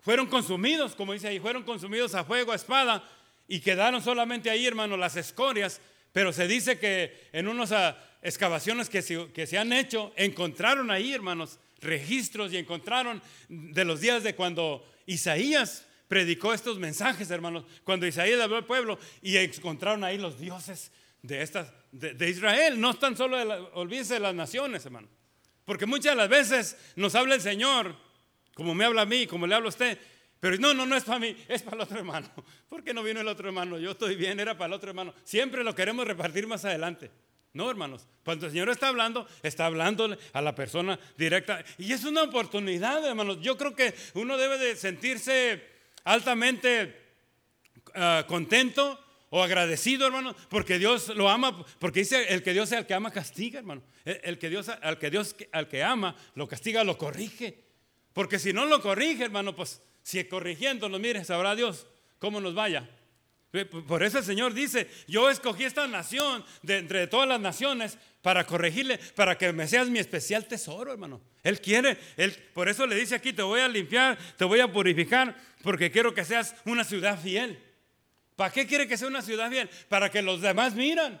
S1: fueron consumidos, como dice ahí, fueron consumidos a fuego, a espada, y quedaron solamente ahí, hermanos, las escorias. Pero se dice que en unas ah, excavaciones que se, han hecho, encontraron ahí, hermanos, registros y encontraron de los días de cuando Isaías predicó estos mensajes, hermanos, cuando Isaías habló al pueblo y encontraron ahí los dioses de, estas, de, Israel. No están solo, de olvídense de las naciones, hermano. Porque muchas de las veces nos habla el Señor, como me habla a mí, como le habla a usted, pero no, no, no es para mí, es para el otro hermano. ¿Por qué no vino el otro hermano? Yo estoy bien, era para el otro hermano. Siempre lo queremos repartir más adelante. No, hermanos. Cuando el Señor está hablando, está hablando a la persona directa. Y es una oportunidad, hermanos. Yo creo que uno debe de sentirse altamente uh, contento o agradecido, hermano, porque Dios lo ama, porque dice el que Dios al que ama castiga, hermano. El, el, que Dios al que Dios al que ama lo castiga, lo corrige. Porque si no lo corrige, hermano, pues si corrigiéndolo, mire, sabrá Dios cómo nos vaya. Por eso el Señor dice, yo escogí esta nación de entre todas las naciones para corregirle, para que me seas mi especial tesoro, hermano. Él quiere, él, por eso le dice aquí, te voy a limpiar, te voy a purificar, porque quiero que seas una ciudad fiel. ¿Para qué quiere que sea una ciudad fiel? Para que los demás miran.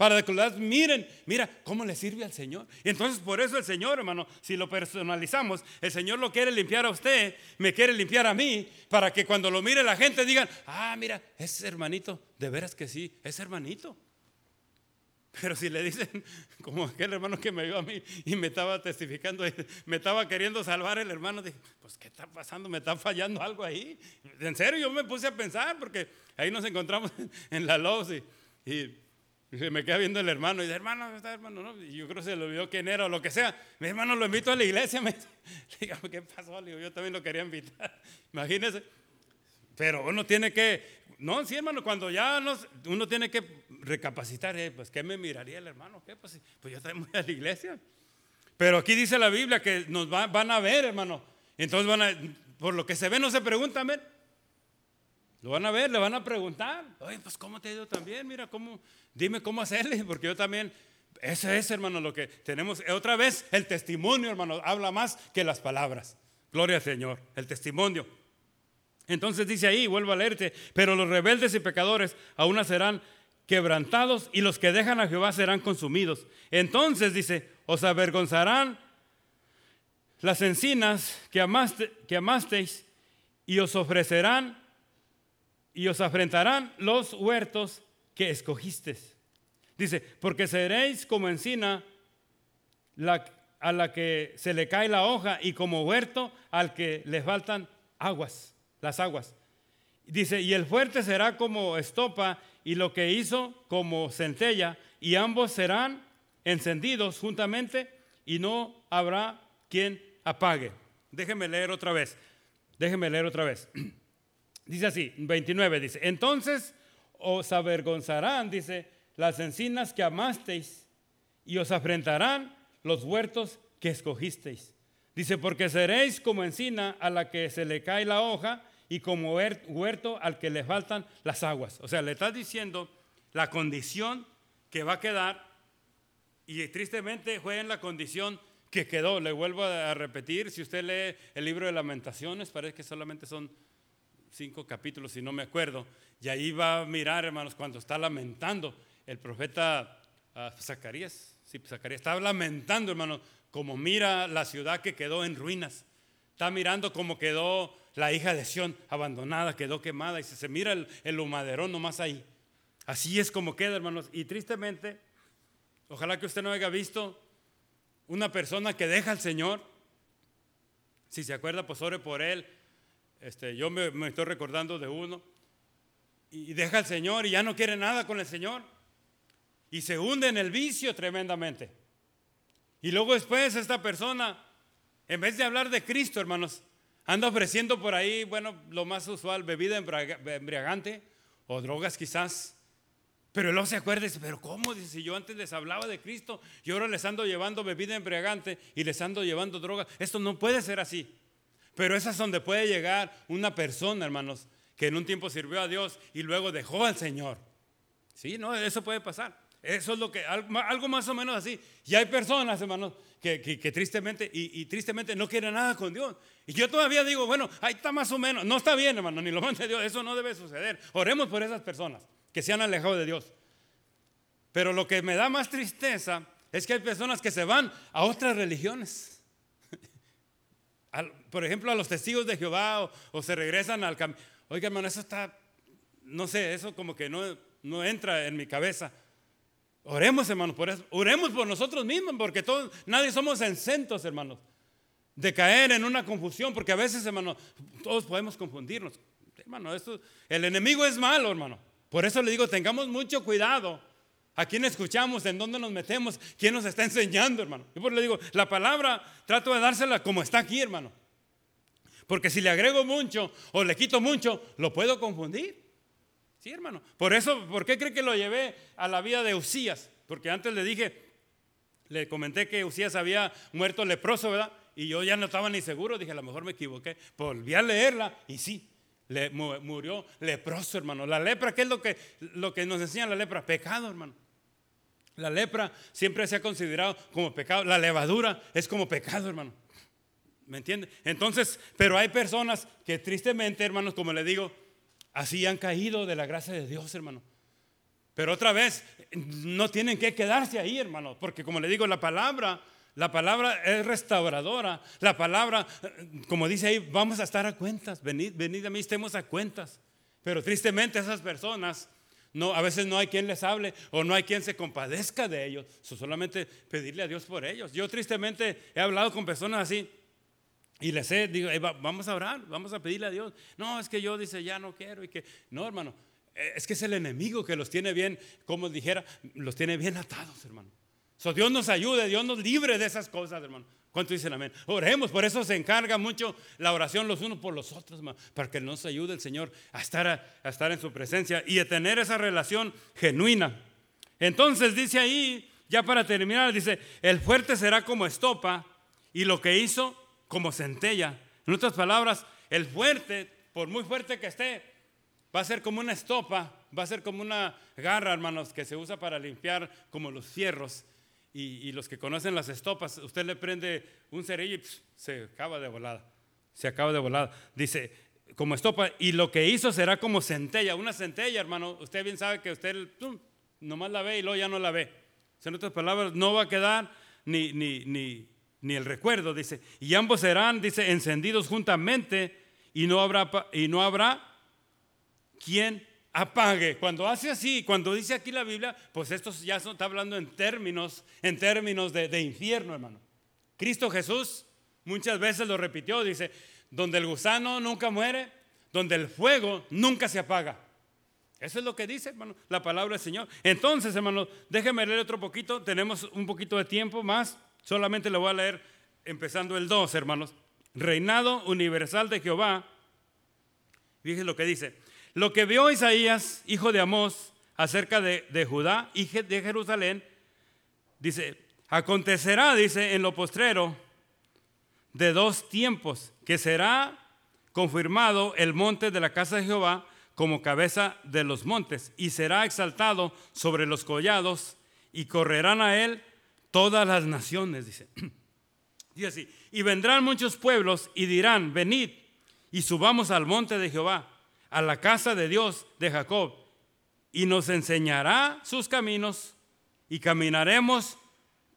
S1: Para demás miren, mira cómo le sirve al Señor. Entonces por eso el Señor, hermano, si lo personalizamos, el Señor lo quiere limpiar a usted, me quiere limpiar a mí, para que cuando lo mire la gente digan, ah, mira, ese hermanito, de veras que sí, es hermanito. Pero si le dicen, como aquel hermano que me vio a mí y me estaba testificando, me estaba queriendo salvar el hermano, dije, pues ¿qué está pasando? ¿Me está fallando algo ahí? En serio, yo me puse a pensar, porque ahí nos encontramos en la luz y, y, me queda viendo el hermano y dice, hermano, está hermano? No? Y yo creo que se lo olvidó quién era o lo que sea. Mi hermano lo invito a la iglesia. Me digo, ¿qué pasó? Le digo, yo también lo quería invitar. Imagínese. Pero uno tiene que no, sí, hermano, cuando ya uno tiene que recapacitar, eh, pues, ¿qué me miraría el hermano? ¿Qué? Pues, pues yo también voy a la iglesia. Pero aquí dice la Biblia que nos van a ver, hermano. Entonces por lo que se ve, no se preguntan, ver. Lo van a ver, le van a preguntar. Oye, pues ¿cómo te ha también? Mira, ¿cómo? Dime cómo hacerle, porque yo también, eso es, hermano, lo que tenemos. Otra vez, el testimonio, hermano, habla más que las palabras. Gloria al Señor, el testimonio. Entonces dice ahí, vuelvo a leerte, pero los rebeldes y pecadores aún serán quebrantados y los que dejan a Jehová serán consumidos. Entonces dice, os avergonzarán las encinas que, amaste, que amasteis y os ofrecerán y os afrentarán los huertos que escogisteis. Dice, porque seréis como encina a la que se le cae la hoja y como huerto al que le faltan aguas las aguas. Dice, y el fuerte será como estopa y lo que hizo como centella, y ambos serán encendidos juntamente y no habrá quien apague. Déjenme leer otra vez. Déjenme leer otra vez. Dice así, 29 dice, entonces os avergonzarán, dice, las encinas que amasteis y os afrentarán los huertos que escogisteis. Dice, porque seréis como encina a la que se le cae la hoja y como huerto al que le faltan las aguas. O sea, le está diciendo la condición que va a quedar y tristemente fue en la condición que quedó. Le vuelvo a repetir, si usted lee el libro de lamentaciones, parece que solamente son cinco capítulos, si no me acuerdo, y ahí va a mirar, hermanos, cuando está lamentando el profeta uh, Zacarías, sí, Zacarías está lamentando, hermanos, como mira la ciudad que quedó en ruinas, está mirando cómo quedó la hija de Sión abandonada, quedó quemada y se, mira el, el humaderón nomás ahí. Así es como queda, hermanos. Y tristemente, ojalá que usted no haya visto una persona que deja al Señor. Si se acuerda, pues ore por él. Este, yo me, estoy recordando de uno. Y deja al Señor y ya no quiere nada con el Señor. Y se hunde en el vicio tremendamente. Y luego después esta persona, en vez de hablar de Cristo, hermanos, anda ofreciendo por ahí, bueno, lo más usual, bebida embriagante o drogas quizás. Pero luego se acuerda y dice, pero ¿cómo? Dice, yo antes les hablaba de Cristo y ahora les ando llevando bebida embriagante y les ando llevando droga. Esto no puede ser así. Pero esa es donde puede llegar una persona, hermanos, que en un tiempo sirvió a Dios y luego dejó al Señor. Sí, no, eso puede pasar. Eso es lo que, algo más o menos así. Y hay personas, hermanos, que, tristemente, y, tristemente no quieren nada con Dios. Y yo todavía digo, bueno, ahí está más o menos. No está bien, hermano, ni lo mande Dios. Eso no debe suceder. Oremos por esas personas que se han alejado de Dios. Pero lo que me da más tristeza es que hay personas que se van a otras religiones. Por ejemplo, a los testigos de Jehová o, se regresan al camino. Oiga, hermano, eso está, no sé, eso como que no, no entra en mi cabeza. Oremos, hermanos, por eso. Oremos por nosotros mismos, porque todos, nadie somos encentos, hermanos, de caer en una confusión, porque a veces, hermanos, todos podemos confundirnos. Hermano, esto, el enemigo es malo, hermano. Por eso le digo, tengamos mucho cuidado a quién escuchamos, en dónde nos metemos, quién nos está enseñando, hermano. Yo por le digo, la palabra trato de dársela como está aquí, hermano. Porque si le agrego mucho o le quito mucho, lo puedo confundir. Sí, hermano. Por eso, ¿por qué cree que lo llevé a la vida de Usías? Porque antes le dije, le comenté que Usías había muerto leproso, ¿verdad? Y yo ya no estaba ni seguro, dije, a lo mejor me equivoqué. Volví a leerla y sí, le, murió leproso, hermano. La lepra, ¿qué es lo que, lo que nos enseña la lepra? Pecado, hermano. La lepra siempre se ha considerado como pecado. La levadura es como pecado, hermano. ¿Me entiende? Entonces, pero hay personas que tristemente, hermanos, como le digo, así han caído de la gracia de Dios, hermano. Pero otra vez, no tienen que quedarse ahí, hermano, porque como le digo, la palabra, la palabra es restauradora. La palabra, como dice ahí, vamos a estar a cuentas. Venid, venid a mí, estemos a cuentas. Pero tristemente esas personas, no, a veces no hay quien les hable o no hay quien se compadezca de ellos. solamente pedirle a Dios por ellos. Yo tristemente he hablado con personas así. Y les he, digo, vamos a orar, vamos a pedirle a Dios. No, es que yo dice, ya no quiero y que, no, hermano, eh, es que es el enemigo que los tiene bien, como dijera, los tiene bien atados, hermano. So, Dios nos ayude, Dios nos libre de esas cosas, hermano. ¿Cuánto dicen amén? Oremos, por eso se encarga mucho la oración los unos por los otros, hermano, para que nos ayude el Señor a estar, a estar en su presencia y a tener esa relación genuina. Entonces dice ahí, ya para terminar, dice, el fuerte será como estopa y lo que hizo como centella. En otras palabras, el fuerte, por muy fuerte que esté, va a ser como una estopa, va a ser como una garra, hermanos, que se usa para limpiar como los fierros. Y, los que conocen las estopas, usted le prende un cerillo y se acaba de volada. Se acaba de volada. Dice, como estopa, y lo que hizo será como centella. Una centella, hermano, usted bien sabe que usted nomás la ve y luego ya no la ve. En otras palabras, no va a quedar ni, ni, ni, ni el recuerdo, dice. Y ambos serán, dice, encendidos juntamente y no habrá, y no habrá quien apague. Cuando hace así, cuando dice aquí la Biblia, pues esto ya está hablando en términos, en términos de, infierno, hermano. Cristo Jesús muchas veces lo repitió, dice, donde el gusano nunca muere, donde el fuego nunca se apaga. Eso es lo que dice, hermano, la palabra del Señor. Entonces, hermano, déjeme leer otro poquito, tenemos un poquito de tiempo más. Solamente lo voy a leer empezando el 2, hermanos. Reinado universal de Jehová. Fíjense lo que dice. Lo que vio Isaías, hijo de Amós, acerca de, Judá y de Jerusalén, dice, acontecerá, dice, en lo postrero, de dos tiempos, que será confirmado el monte de la casa de Jehová como cabeza de los montes, y será exaltado sobre los collados, y correrán a él todas las naciones, dice. Dice así, y vendrán muchos pueblos y dirán, venid y subamos al monte de Jehová, a la casa de Dios de Jacob, y nos enseñará sus caminos y caminaremos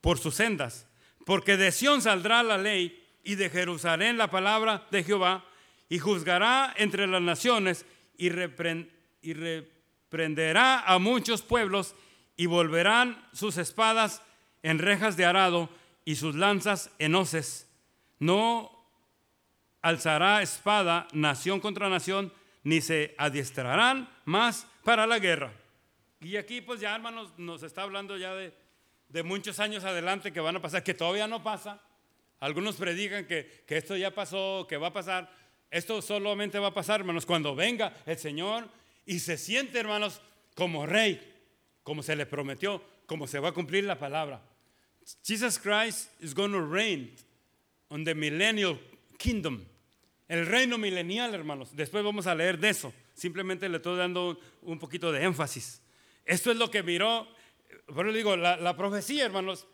S1: por sus sendas, porque de Sión saldrá la ley y de Jerusalén la palabra de Jehová, y juzgará entre las naciones y, reprenderá a muchos pueblos y volverán sus espadas en rejas de arado y sus lanzas en hoces. No alzará espada nación contra nación, ni se adiestrarán más para la guerra. Y aquí pues ya hermanos nos está hablando ya de, muchos años adelante que van a pasar, que todavía no pasa. Algunos predican que, que esto ya pasó, que va a pasar. Esto solamente va a pasar, hermanos, cuando venga el Señor y se siente, hermanos, como rey, como se le prometió, como se va a cumplir la palabra. Jesus Christ is going to reign on the millennial kingdom. El reino milenial, hermanos. Después vamos a leer de eso. Simplemente le estoy dando un poquito de énfasis. Esto es lo que miró, por eso digo, la, profecía, hermanos.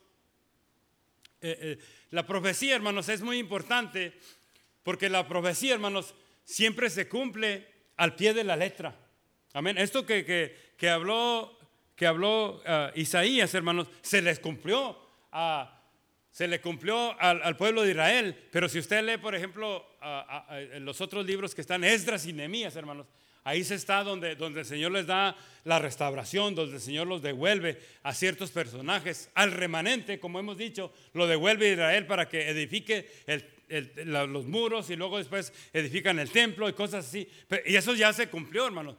S1: Eh, eh, la profecía, hermanos, es muy importante porque la profecía, hermanos, siempre se cumple al pie de la letra. Amén. Esto que, que, habló, que habló ah, Isaías, hermanos, se les cumplió a se le cumplió al, pueblo de Israel. Pero si usted lee, por ejemplo, los otros libros que están, Esdras y Nehemías, hermanos, ahí se está donde, el Señor les da la restauración, donde el Señor los devuelve a ciertos personajes. Al remanente, como hemos dicho, lo devuelve a Israel para que edifique los muros y luego después edifican el templo y cosas así. Y eso ya se cumplió, hermanos.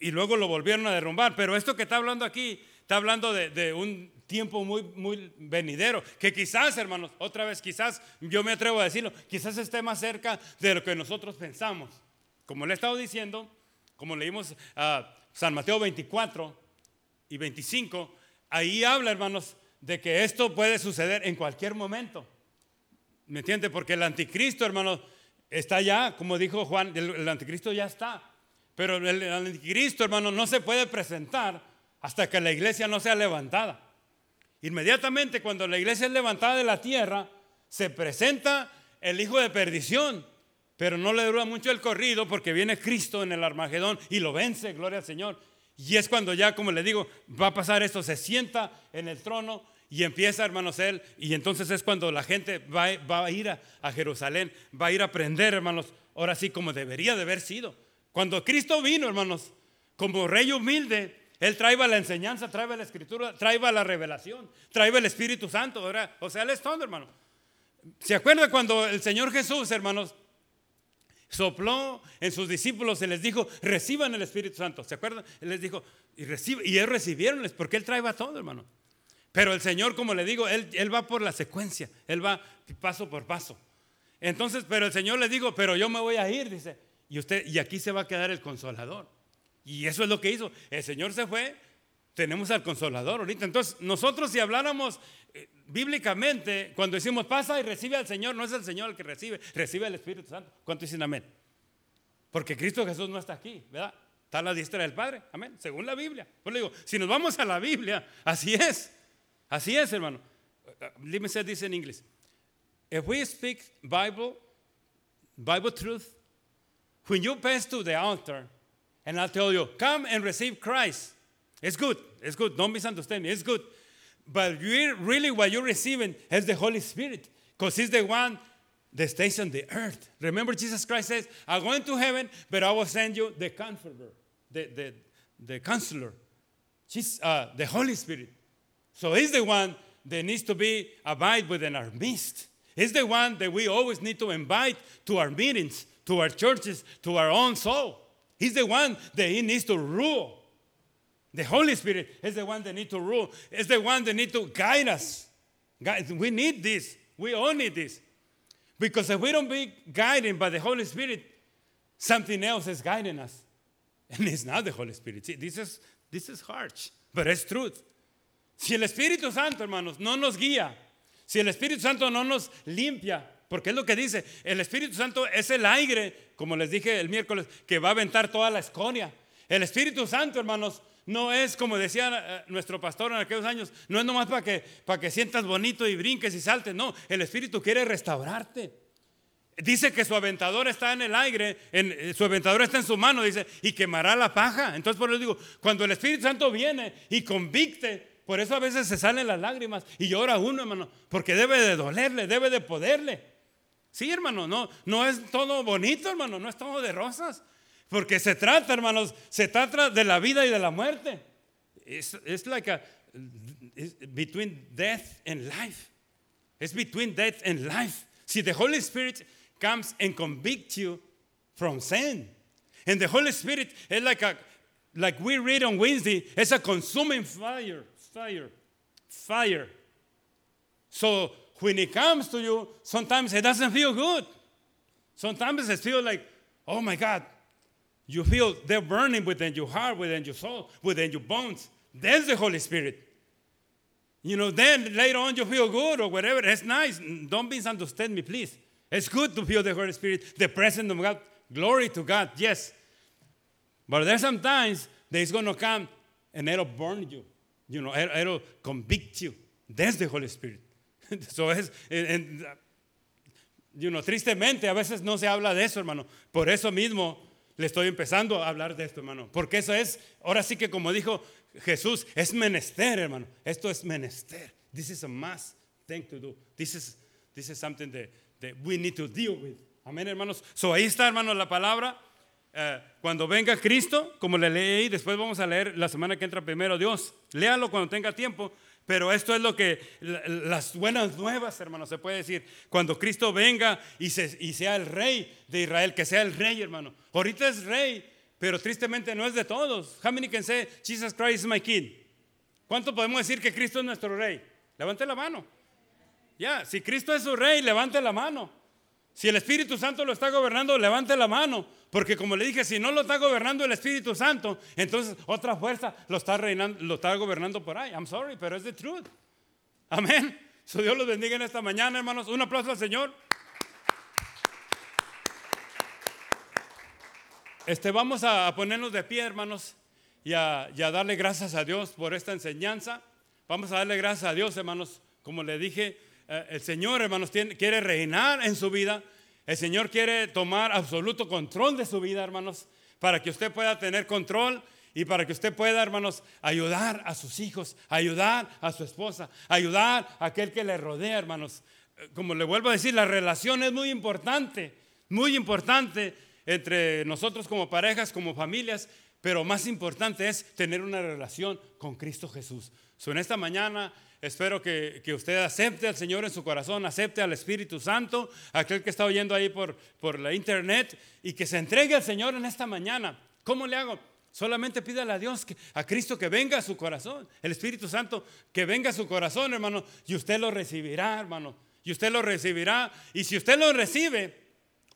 S1: Y luego lo volvieron a derrumbar. Pero esto que está hablando aquí, está hablando de un tiempo muy, muy venidero, que quizás, hermanos, otra vez, quizás, yo me atrevo a decirlo, quizás esté más cerca de lo que nosotros pensamos. Como le he estado diciendo, como leímos a San Mateo 24 y 25, ahí habla, hermanos, de que esto puede suceder en cualquier momento. ¿Me entiende? Porque el anticristo, hermanos, está ya, como dijo Juan, el, anticristo ya está. Pero el anticristo, hermanos, no se puede presentar hasta que la iglesia no sea levantada. Inmediatamente cuando la iglesia es levantada de la tierra, se presenta el hijo de perdición, pero no le dura mucho el corrido porque viene Cristo en el Armagedón y lo vence, gloria al Señor. Y es cuando ya, como le digo, va a pasar esto, se sienta en el trono y empieza, hermanos, él, y entonces es cuando la gente va, a ir a, a, Jerusalén, va a ir a aprender, hermanos, ahora sí como debería de haber sido. Cuando Cristo vino, hermanos, como rey humilde, él traía la enseñanza, traía la escritura, traía la revelación, traía el Espíritu Santo. O sea, Él es todo, hermano. ¿Se acuerda cuando el Señor Jesús, hermanos, sopló en sus discípulos y les dijo, reciban el Espíritu Santo? ¿Se acuerdan? Él les dijo, y, recibe, y ellos recibieron, porque Él traía todo, hermano. Pero el Señor, como le digo, él, él va por la secuencia, Él va paso por paso. Entonces, pero el Señor le dijo, pero yo me voy a ir, dice, y usted, y aquí se va a quedar el consolador. Y eso es lo que hizo. El Señor se fue, tenemos al consolador ahorita. Entonces, nosotros si habláramos eh, bíblicamente, cuando decimos pasa y recibe al Señor, no es el Señor el que recibe, recibe el Espíritu Santo. ¿Cuánto dicen amén? Porque Cristo Jesús no está aquí, ¿verdad? Está a la diestra del Padre, amén, según la Biblia. Pues le digo, si nos vamos a la Biblia, así es, así es, hermano. Let me say this in English. If we speak Bible, Bible truth, when you pass to the altar, and I'll tell you, come and receive Christ. It's good. It's good. Don't misunderstand me. It's good. But you really what you're receiving is the Holy Spirit because He's the one that stays on the earth. Remember, Jesus Christ says, I'm going to heaven, but I will send you the comforter, the, the, the counselor, Jesus, uh, the Holy Spirit. So He's the one that needs to be abide within our midst. He's the one that we always need to invite to our meetings, to our churches, to our own soul. He's the one that he needs to rule. The Holy Spirit is the one that needs to rule. Is the one that needs to guide us. Guys, we need this. We all need this. Because if we don't be guided by the Holy Spirit, something else is guiding us. And it's not the Holy Spirit. See, this is, this is harsh, but it's truth. Si el Espíritu Santo, hermanos, no nos guía, si el Espíritu Santo no nos limpia, porque es lo que dice, el Espíritu Santo es el aire, como les dije el miércoles, que va a aventar toda la escoria. El Espíritu Santo, hermanos, no es como decía eh, nuestro pastor en aquellos años, no es nomás para que, para que sientas bonito y brinques y saltes, no, el Espíritu quiere restaurarte. Dice que su aventador está en el aire, en, eh, su aventador está en su mano, dice, y quemará la paja. Entonces por eso digo, cuando el Espíritu Santo viene y convicte, por eso a veces se salen las lágrimas y llora uno, hermano, porque debe de dolerle, debe de poderle. Sí, hermano, no, no es todo bonito, hermano, no es todo de rosas. Porque se trata, hermanos, se trata de la vida y de la muerte. Es it's like a, between death and life. It's between death and life. See, the Holy Spirit comes and convicts you from sin. And the Holy Spirit is like a, like we read on Wednesday, it's a consuming fire, fire, fire. So when it comes to you, sometimes it doesn't feel good. Sometimes it feels like, oh my God, you feel they're burning within your heart, within your soul, within your bones. That's the Holy Spirit. You know, then later on you feel good or whatever. It's nice. Don't misunderstand me, please. It's good to feel the Holy Spirit, the presence of God. Glory to God, yes. But there's sometimes that it's going to come and it'll burn you. You know, it'll convict you. That's the Holy Spirit. so es, and, you know, tristemente a veces no se habla de eso, hermano. Por eso mismo le estoy empezando a hablar de esto, hermano. Porque eso es, ahora sí que como dijo Jesús, es menester, hermano. Esto es menester. This is a must thing to do. This is, this is something that, that we need to deal with. Amén, hermanos. So ahí está, hermano, la palabra. Uh, cuando venga Cristo, como le leí, después vamos a leer la semana que entra primero Dios. Léalo cuando tenga tiempo. Pero esto es lo que las buenas nuevas, hermano, se puede decir. Cuando Cristo venga y, se, y, sea el rey de Israel, que sea el rey, hermano. Ahorita es rey, pero tristemente no es de todos. How many can say Jesus Christ is my king? ¿Cuánto podemos decir que Cristo es nuestro rey? Levante la mano. Ya, si Cristo es su rey, levante la mano. Si el Espíritu Santo lo está gobernando, levante la mano. Porque como le dije, si no lo está gobernando el Espíritu Santo, entonces otra fuerza lo está, reinando, lo está gobernando por ahí. I'm sorry, pero es the truth. Amén. So Dios los bendiga en esta mañana, hermanos. Un aplauso al Señor. Este, vamos a ponernos de pie, hermanos, y a, darle gracias a Dios por esta enseñanza. Vamos a darle gracias a Dios, hermanos. Como le dije, el Señor, hermanos, quiere reinar en su vida. El Señor quiere tomar absoluto control de su vida, hermanos, para que usted pueda tener control y para que usted pueda, hermanos, ayudar a sus hijos, ayudar a su esposa, ayudar a aquel que le rodea, hermanos. Como le vuelvo a decir, la relación es muy importante, muy importante entre nosotros como parejas, como familias, pero más importante es tener una relación con Cristo Jesús. en esta mañana Espero que, usted acepte al Señor en su corazón, acepte al Espíritu Santo, aquel que está oyendo ahí por, por la internet, y que se entregue al Señor en esta mañana. ¿Cómo le hago? Solamente pídale a Dios, que, a Cristo que venga a su corazón, el Espíritu Santo que venga a su corazón, hermano, y usted lo recibirá, hermano, y usted lo recibirá, y si usted lo recibe,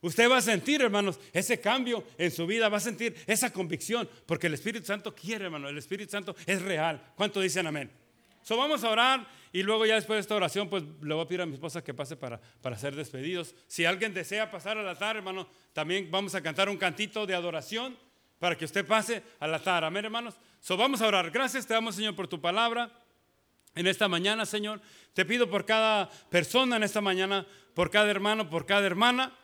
S1: usted va a sentir, hermanos, ese cambio en su vida, va a sentir esa convicción, porque el Espíritu Santo quiere, hermano, el Espíritu Santo es real. ¿Cuánto dicen amén? So vamos a orar y luego ya después de esta oración, pues le voy a pedir a mi esposa que pase para, para ser despedidos. Si alguien desea pasar al altar, hermano, también vamos a cantar un cantito de adoración para que usted pase al altar. Amén, hermanos. So vamos a orar. Gracias te damos, Señor, por tu palabra. En esta mañana, Señor, te pido por cada persona en esta mañana, por cada hermano, por cada hermana,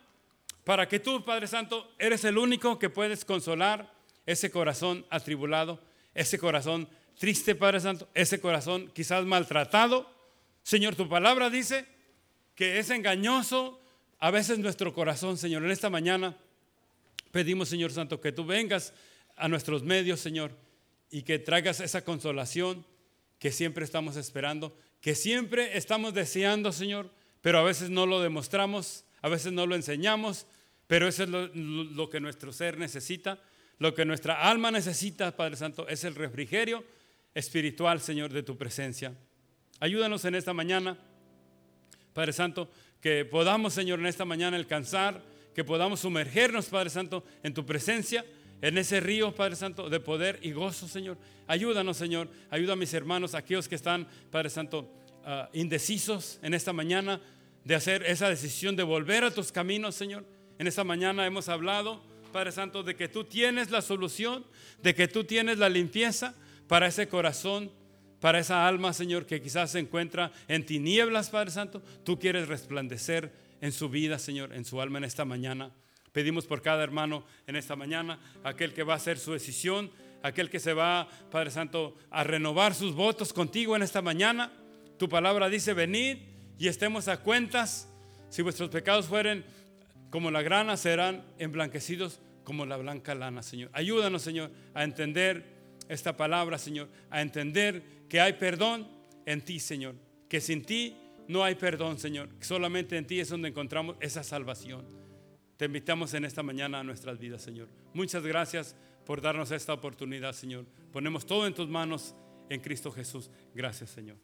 S1: para que tú, Padre Santo, eres el único que puedes consolar ese corazón atribulado, ese corazón triste, Padre Santo, ese corazón quizás maltratado. Señor, tu palabra dice que es engañoso a veces nuestro corazón, Señor. En esta mañana pedimos, Señor Santo, que tú vengas a nuestros medios, Señor, y que traigas esa consolación que siempre estamos esperando, que siempre estamos deseando, Señor, pero a veces no lo demostramos, a veces no lo enseñamos, pero eso es lo, que nuestro ser necesita, lo que nuestra alma necesita, Padre Santo, es el refrigerio espiritual, Señor, de tu presencia. Ayúdanos en esta mañana, Padre Santo, que podamos, Señor, en esta mañana alcanzar, que podamos sumergernos, Padre Santo, en tu presencia, en ese río, Padre Santo, de poder y gozo, Señor. Ayúdanos, Señor. Ayuda a mis hermanos, aquellos que están, Padre Santo, ah, indecisos en esta mañana de hacer esa decisión de volver a tus caminos, Señor. En esta mañana hemos hablado, Padre Santo, de que tú tienes la solución, de que tú tienes la limpieza, para ese corazón, para esa alma, Señor, que quizás se encuentra en tinieblas, Padre Santo. Tú quieres resplandecer en su vida, Señor, en su alma en esta mañana. Pedimos por cada hermano en esta mañana, aquel que va a hacer su decisión, aquel que se va, Padre Santo, a renovar sus votos contigo en esta mañana. Tu palabra dice, venid y estemos a cuentas. Si vuestros pecados fueren como la grana, serán emblanquecidos como la blanca lana, Señor. Ayúdanos, Señor, a entender esta palabra, Señor, a entender que hay perdón en ti, Señor. Que sin ti no hay perdón, Señor. Solamente en ti es donde encontramos esa salvación. Te invitamos en esta mañana a nuestras vidas, Señor. Muchas gracias por darnos esta oportunidad, Señor. Ponemos todo en tus manos en Cristo Jesús. Gracias, Señor.